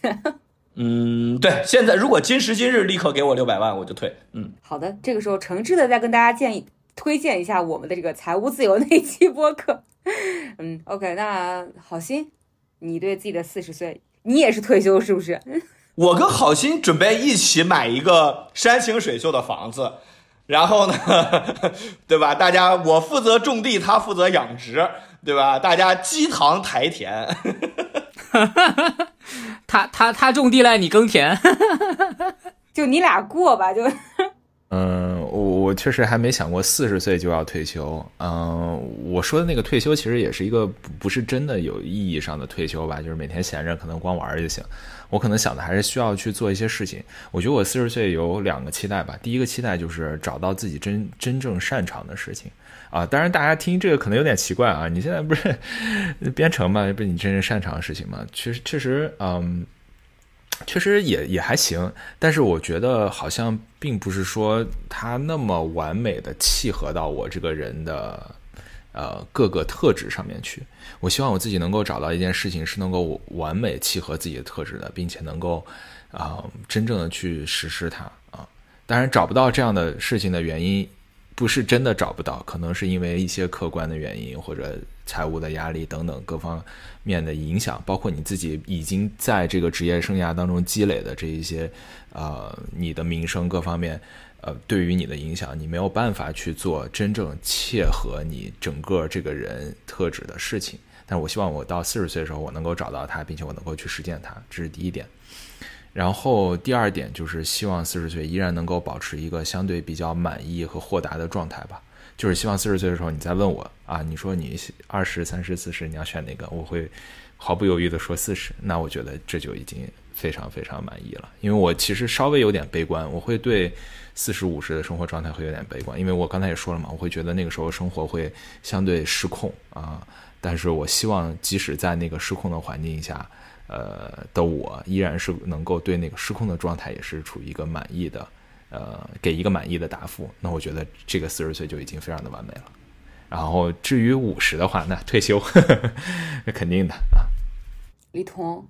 嗯，对，现在如果今时今日立刻给我六百万，我就退。嗯，好的，这个时候诚挚的再跟大家建议。推荐一下我们的这个财务自由那期播客。嗯，OK，那好心，你对自己的四十岁，你也是退休是不是？我跟好心准备一起买一个山清水秀的房子，然后呢，对吧？大家我负责种地，他负责养殖，对吧？大家积堂台田。他他他种地嘞，你耕田。就你俩过吧，就。嗯，我我确实还没想过四十岁就要退休。嗯，我说的那个退休其实也是一个不是真的有意义上的退休吧，就是每天闲着可能光玩就行。我可能想的还是需要去做一些事情。我觉得我四十岁有两个期待吧，第一个期待就是找到自己真真正擅长的事情啊。当然，大家听这个可能有点奇怪啊，你现在不是 编程吗？不是你真正擅长的事情吗？确实确实，嗯。确实也也还行，但是我觉得好像并不是说它那么完美的契合到我这个人的呃各个特质上面去。我希望我自己能够找到一件事情是能够完美契合自己的特质的，并且能够啊真正的去实施它啊。当然找不到这样的事情的原因不是真的找不到，可能是因为一些客观的原因或者财务的压力等等各方面的影响，包括你自己已经在这个职业生涯当中积累的这一些，呃，你的名声各方面，呃，对于你的影响，你没有办法去做真正切合你整个这个人特质的事情。但是我希望我到四十岁的时候，我能够找到它，并且我能够去实践它，这是第一点。然后第二点就是希望四十岁依然能够保持一个相对比较满意和豁达的状态吧。就是希望四十岁的时候，你再问我啊，你说你二十三十四十你要选哪个，我会毫不犹豫的说四十。那我觉得这就已经非常非常满意了。因为我其实稍微有点悲观，我会对四十五十的生活状态会有点悲观，因为我刚才也说了嘛，我会觉得那个时候生活会相对失控啊。但是我希望即使在那个失控的环境下。呃的我依然是能够对那个失控的状态也是处于一个满意的，呃，给一个满意的答复。那我觉得这个四十岁就已经非常的完美了。然后至于五十的话，那退休，那 肯定的啊。李彤，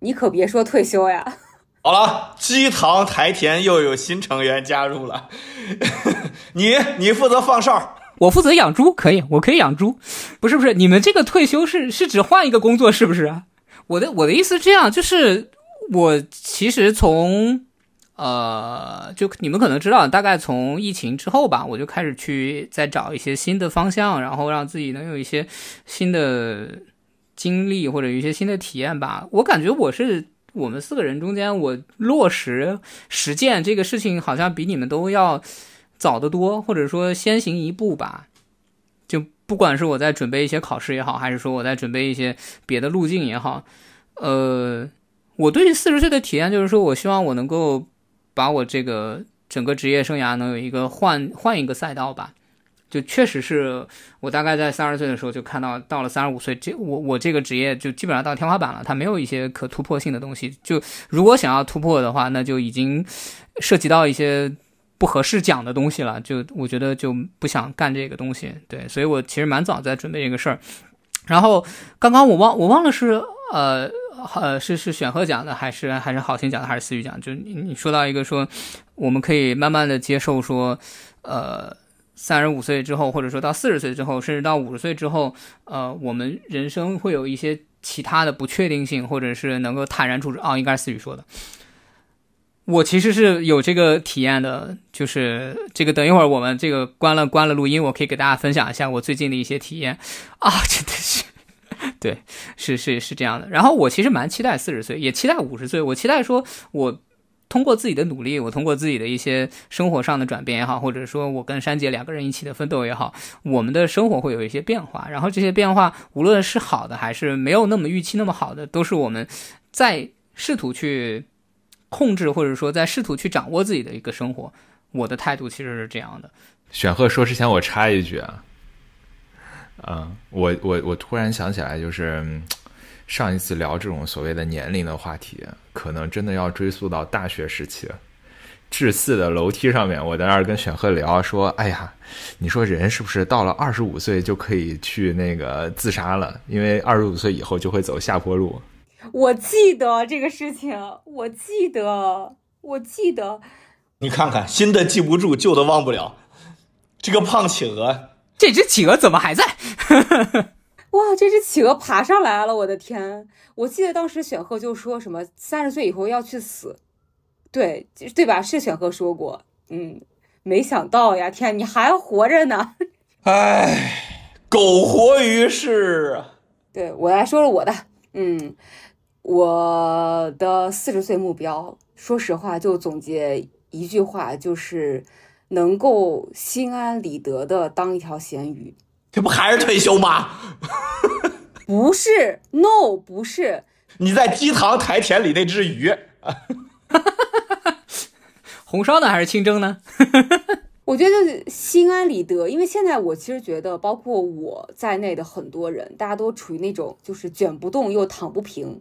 你可别说退休呀！好了，鸡堂台田又有新成员加入了，你你负责放哨。我负责养猪，可以，我可以养猪。不是不是，你们这个退休是是指换一个工作，是不是啊？我的我的意思是这样，就是我其实从呃，就你们可能知道，大概从疫情之后吧，我就开始去再找一些新的方向，然后让自己能有一些新的经历或者一些新的体验吧。我感觉我是我们四个人中间，我落实实践这个事情，好像比你们都要。早得多，或者说先行一步吧。就不管是我在准备一些考试也好，还是说我在准备一些别的路径也好，呃，我对四十岁的体验就是说，我希望我能够把我这个整个职业生涯能有一个换换一个赛道吧。就确实是我大概在三十岁的时候就看到，到了三十五岁，这我我这个职业就基本上到天花板了，它没有一些可突破性的东西。就如果想要突破的话，那就已经涉及到一些。不合适讲的东西了，就我觉得就不想干这个东西，对，所以我其实蛮早在准备这个事儿。然后刚刚我忘我忘了是呃呃是是选赫讲的还是还是好心讲的还是思雨讲？就你你说到一个说我们可以慢慢的接受说呃三十五岁之后或者说到四十岁之后甚至到五十岁之后呃我们人生会有一些其他的不确定性或者是能够坦然处之啊，应该是思雨说的。我其实是有这个体验的，就是这个等一会儿我们这个关了关了录音，我可以给大家分享一下我最近的一些体验 啊，真的是，对，是是是这样的。然后我其实蛮期待四十岁，也期待五十岁。我期待说，我通过自己的努力，我通过自己的一些生活上的转变也好，或者说我跟珊姐两个人一起的奋斗也好，我们的生活会有一些变化。然后这些变化，无论是好的还是没有那么预期那么好的，都是我们在试图去。控制或者说在试图去掌握自己的一个生活，我的态度其实是这样的。选赫说之前，我插一句啊，嗯，我我我突然想起来，就是上一次聊这种所谓的年龄的话题，可能真的要追溯到大学时期。至四的楼梯上面，我在那儿跟选赫聊说：“哎呀，你说人是不是到了二十五岁就可以去那个自杀了？因为二十五岁以后就会走下坡路。”我记得这个事情，我记得，我记得。你看看，新的记不住，旧的忘不了。这个胖企鹅，这只企鹅怎么还在？哇，这只企鹅爬上来了！我的天，我记得当时选赫就说什么三十岁以后要去死，对对吧？是选赫说过。嗯，没想到呀，天，你还活着呢！哎，苟活于世啊！对我来说说我的，嗯。我的四十岁目标，说实话，就总结一句话，就是能够心安理得的当一条咸鱼。这不还是退休吗？不是，no，不是。你在鸡塘台田里那只鱼，红烧呢还是清蒸呢？我觉得就是心安理得，因为现在我其实觉得，包括我在内的很多人，大家都处于那种就是卷不动又躺不平。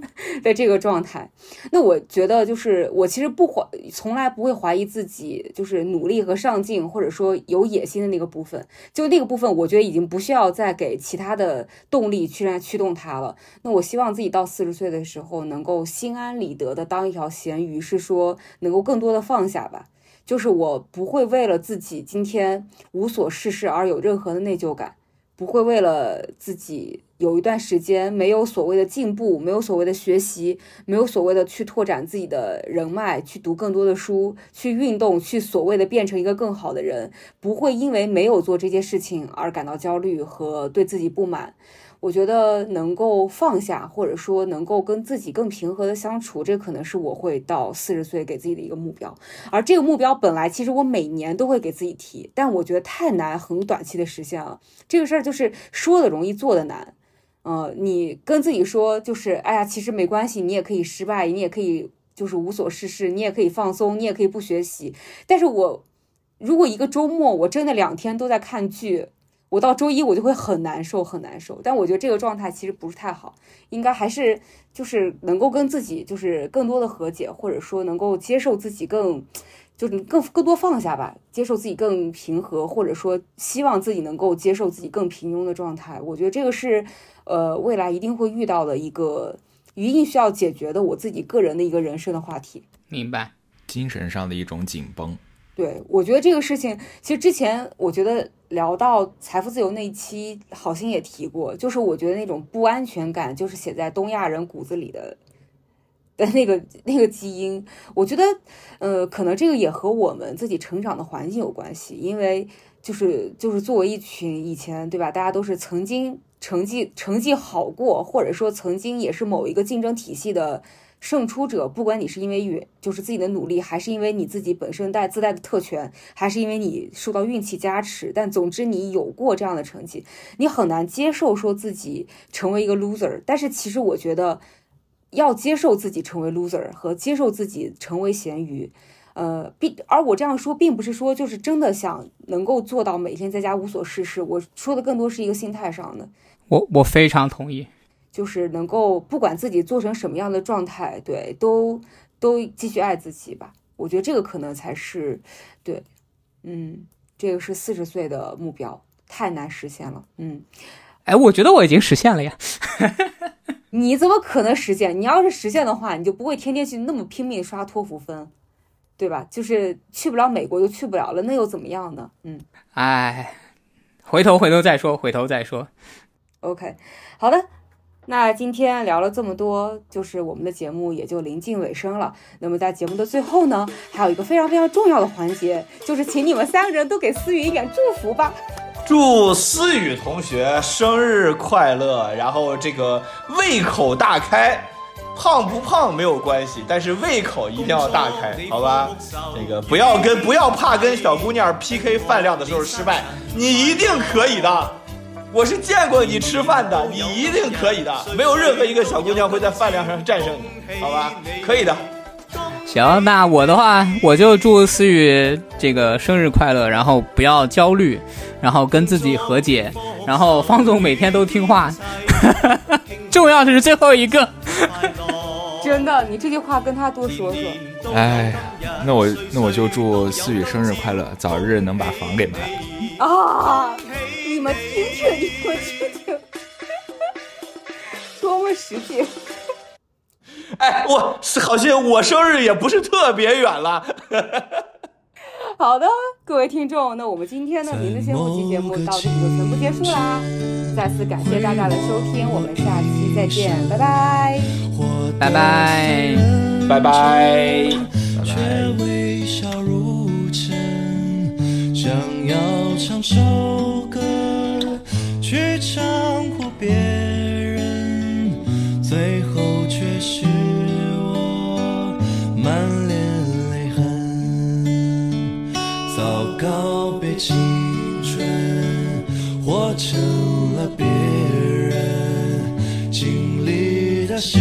的这个状态，那我觉得就是我其实不怀，从来不会怀疑自己，就是努力和上进，或者说有野心的那个部分。就那个部分，我觉得已经不需要再给其他的动力去来驱动它了。那我希望自己到四十岁的时候，能够心安理得的当一条咸鱼，是说能够更多的放下吧。就是我不会为了自己今天无所事事而有任何的内疚感，不会为了自己有一段时间没有所谓的进步，没有所谓的学习，没有所谓的去拓展自己的人脉，去读更多的书，去运动，去所谓的变成一个更好的人，不会因为没有做这些事情而感到焦虑和对自己不满。我觉得能够放下，或者说能够跟自己更平和的相处，这可能是我会到四十岁给自己的一个目标。而这个目标本来其实我每年都会给自己提，但我觉得太难，很短期的实现了。这个事儿就是说的容易，做的难。呃，你跟自己说，就是哎呀，其实没关系，你也可以失败，你也可以就是无所事事，你也可以放松，你也可以不学习。但是我如果一个周末我真的两天都在看剧。我到周一我就会很难受，很难受。但我觉得这个状态其实不是太好，应该还是就是能够跟自己就是更多的和解，或者说能够接受自己更，就是更更多放下吧，接受自己更平和，或者说希望自己能够接受自己更平庸的状态。我觉得这个是呃未来一定会遇到的一个一定需要解决的我自己个人的一个人生的话题。明白，精神上的一种紧绷。对，我觉得这个事情，其实之前我觉得聊到财富自由那一期，好心也提过，就是我觉得那种不安全感，就是写在东亚人骨子里的的那个那个基因。我觉得，呃，可能这个也和我们自己成长的环境有关系，因为就是就是作为一群以前对吧，大家都是曾经成绩成绩好过，或者说曾经也是某一个竞争体系的。胜出者，不管你是因为运，就是自己的努力，还是因为你自己本身带自带的特权，还是因为你受到运气加持，但总之你有过这样的成绩，你很难接受说自己成为一个 loser。但是其实我觉得，要接受自己成为 loser 和接受自己成为咸鱼，呃，并而我这样说，并不是说就是真的想能够做到每天在家无所事事。我说的更多是一个心态上的。我我非常同意。就是能够不管自己做成什么样的状态，对，都都继续爱自己吧。我觉得这个可能才是对，嗯，这个是四十岁的目标，太难实现了。嗯，哎，我觉得我已经实现了呀。你怎么可能实现？你要是实现的话，你就不会天天去那么拼命刷托福分，对吧？就是去不了美国就去不了了，那又怎么样呢？嗯，哎，回头回头再说，回头再说。OK，好的。那今天聊了这么多，就是我们的节目也就临近尾声了。那么在节目的最后呢，还有一个非常非常重要的环节，就是请你们三个人都给思雨一点祝福吧。祝思雨同学生日快乐，然后这个胃口大开，胖不胖没有关系，但是胃口一定要大开，好吧？这个不要跟不要怕跟小姑娘 PK 饭量的时候失败，你一定可以的。我是见过你吃饭的，你一定可以的，没有任何一个小姑娘会在饭量上战胜你，好吧？可以的。行，那我的话，我就祝思雨这个生日快乐，然后不要焦虑，然后跟自己和解，然后方总每天都听话，重要的是最后一个。真的，你这句话跟他多说说。哎，那我那我就祝思雨生日快乐，早日能把房给卖了。啊！你们听听，你们听听，多么实际！哎，我是好像我生日也不是特别远了。好的，各位听众，那我们今天的名字先不期节目到此就全部结束啦。再次感谢大家的收听，我们下期再见，拜拜，拜拜，拜拜，拜拜。去唱哭别人，最后却是我满脸泪痕。早告别青春，活成了别人经历的事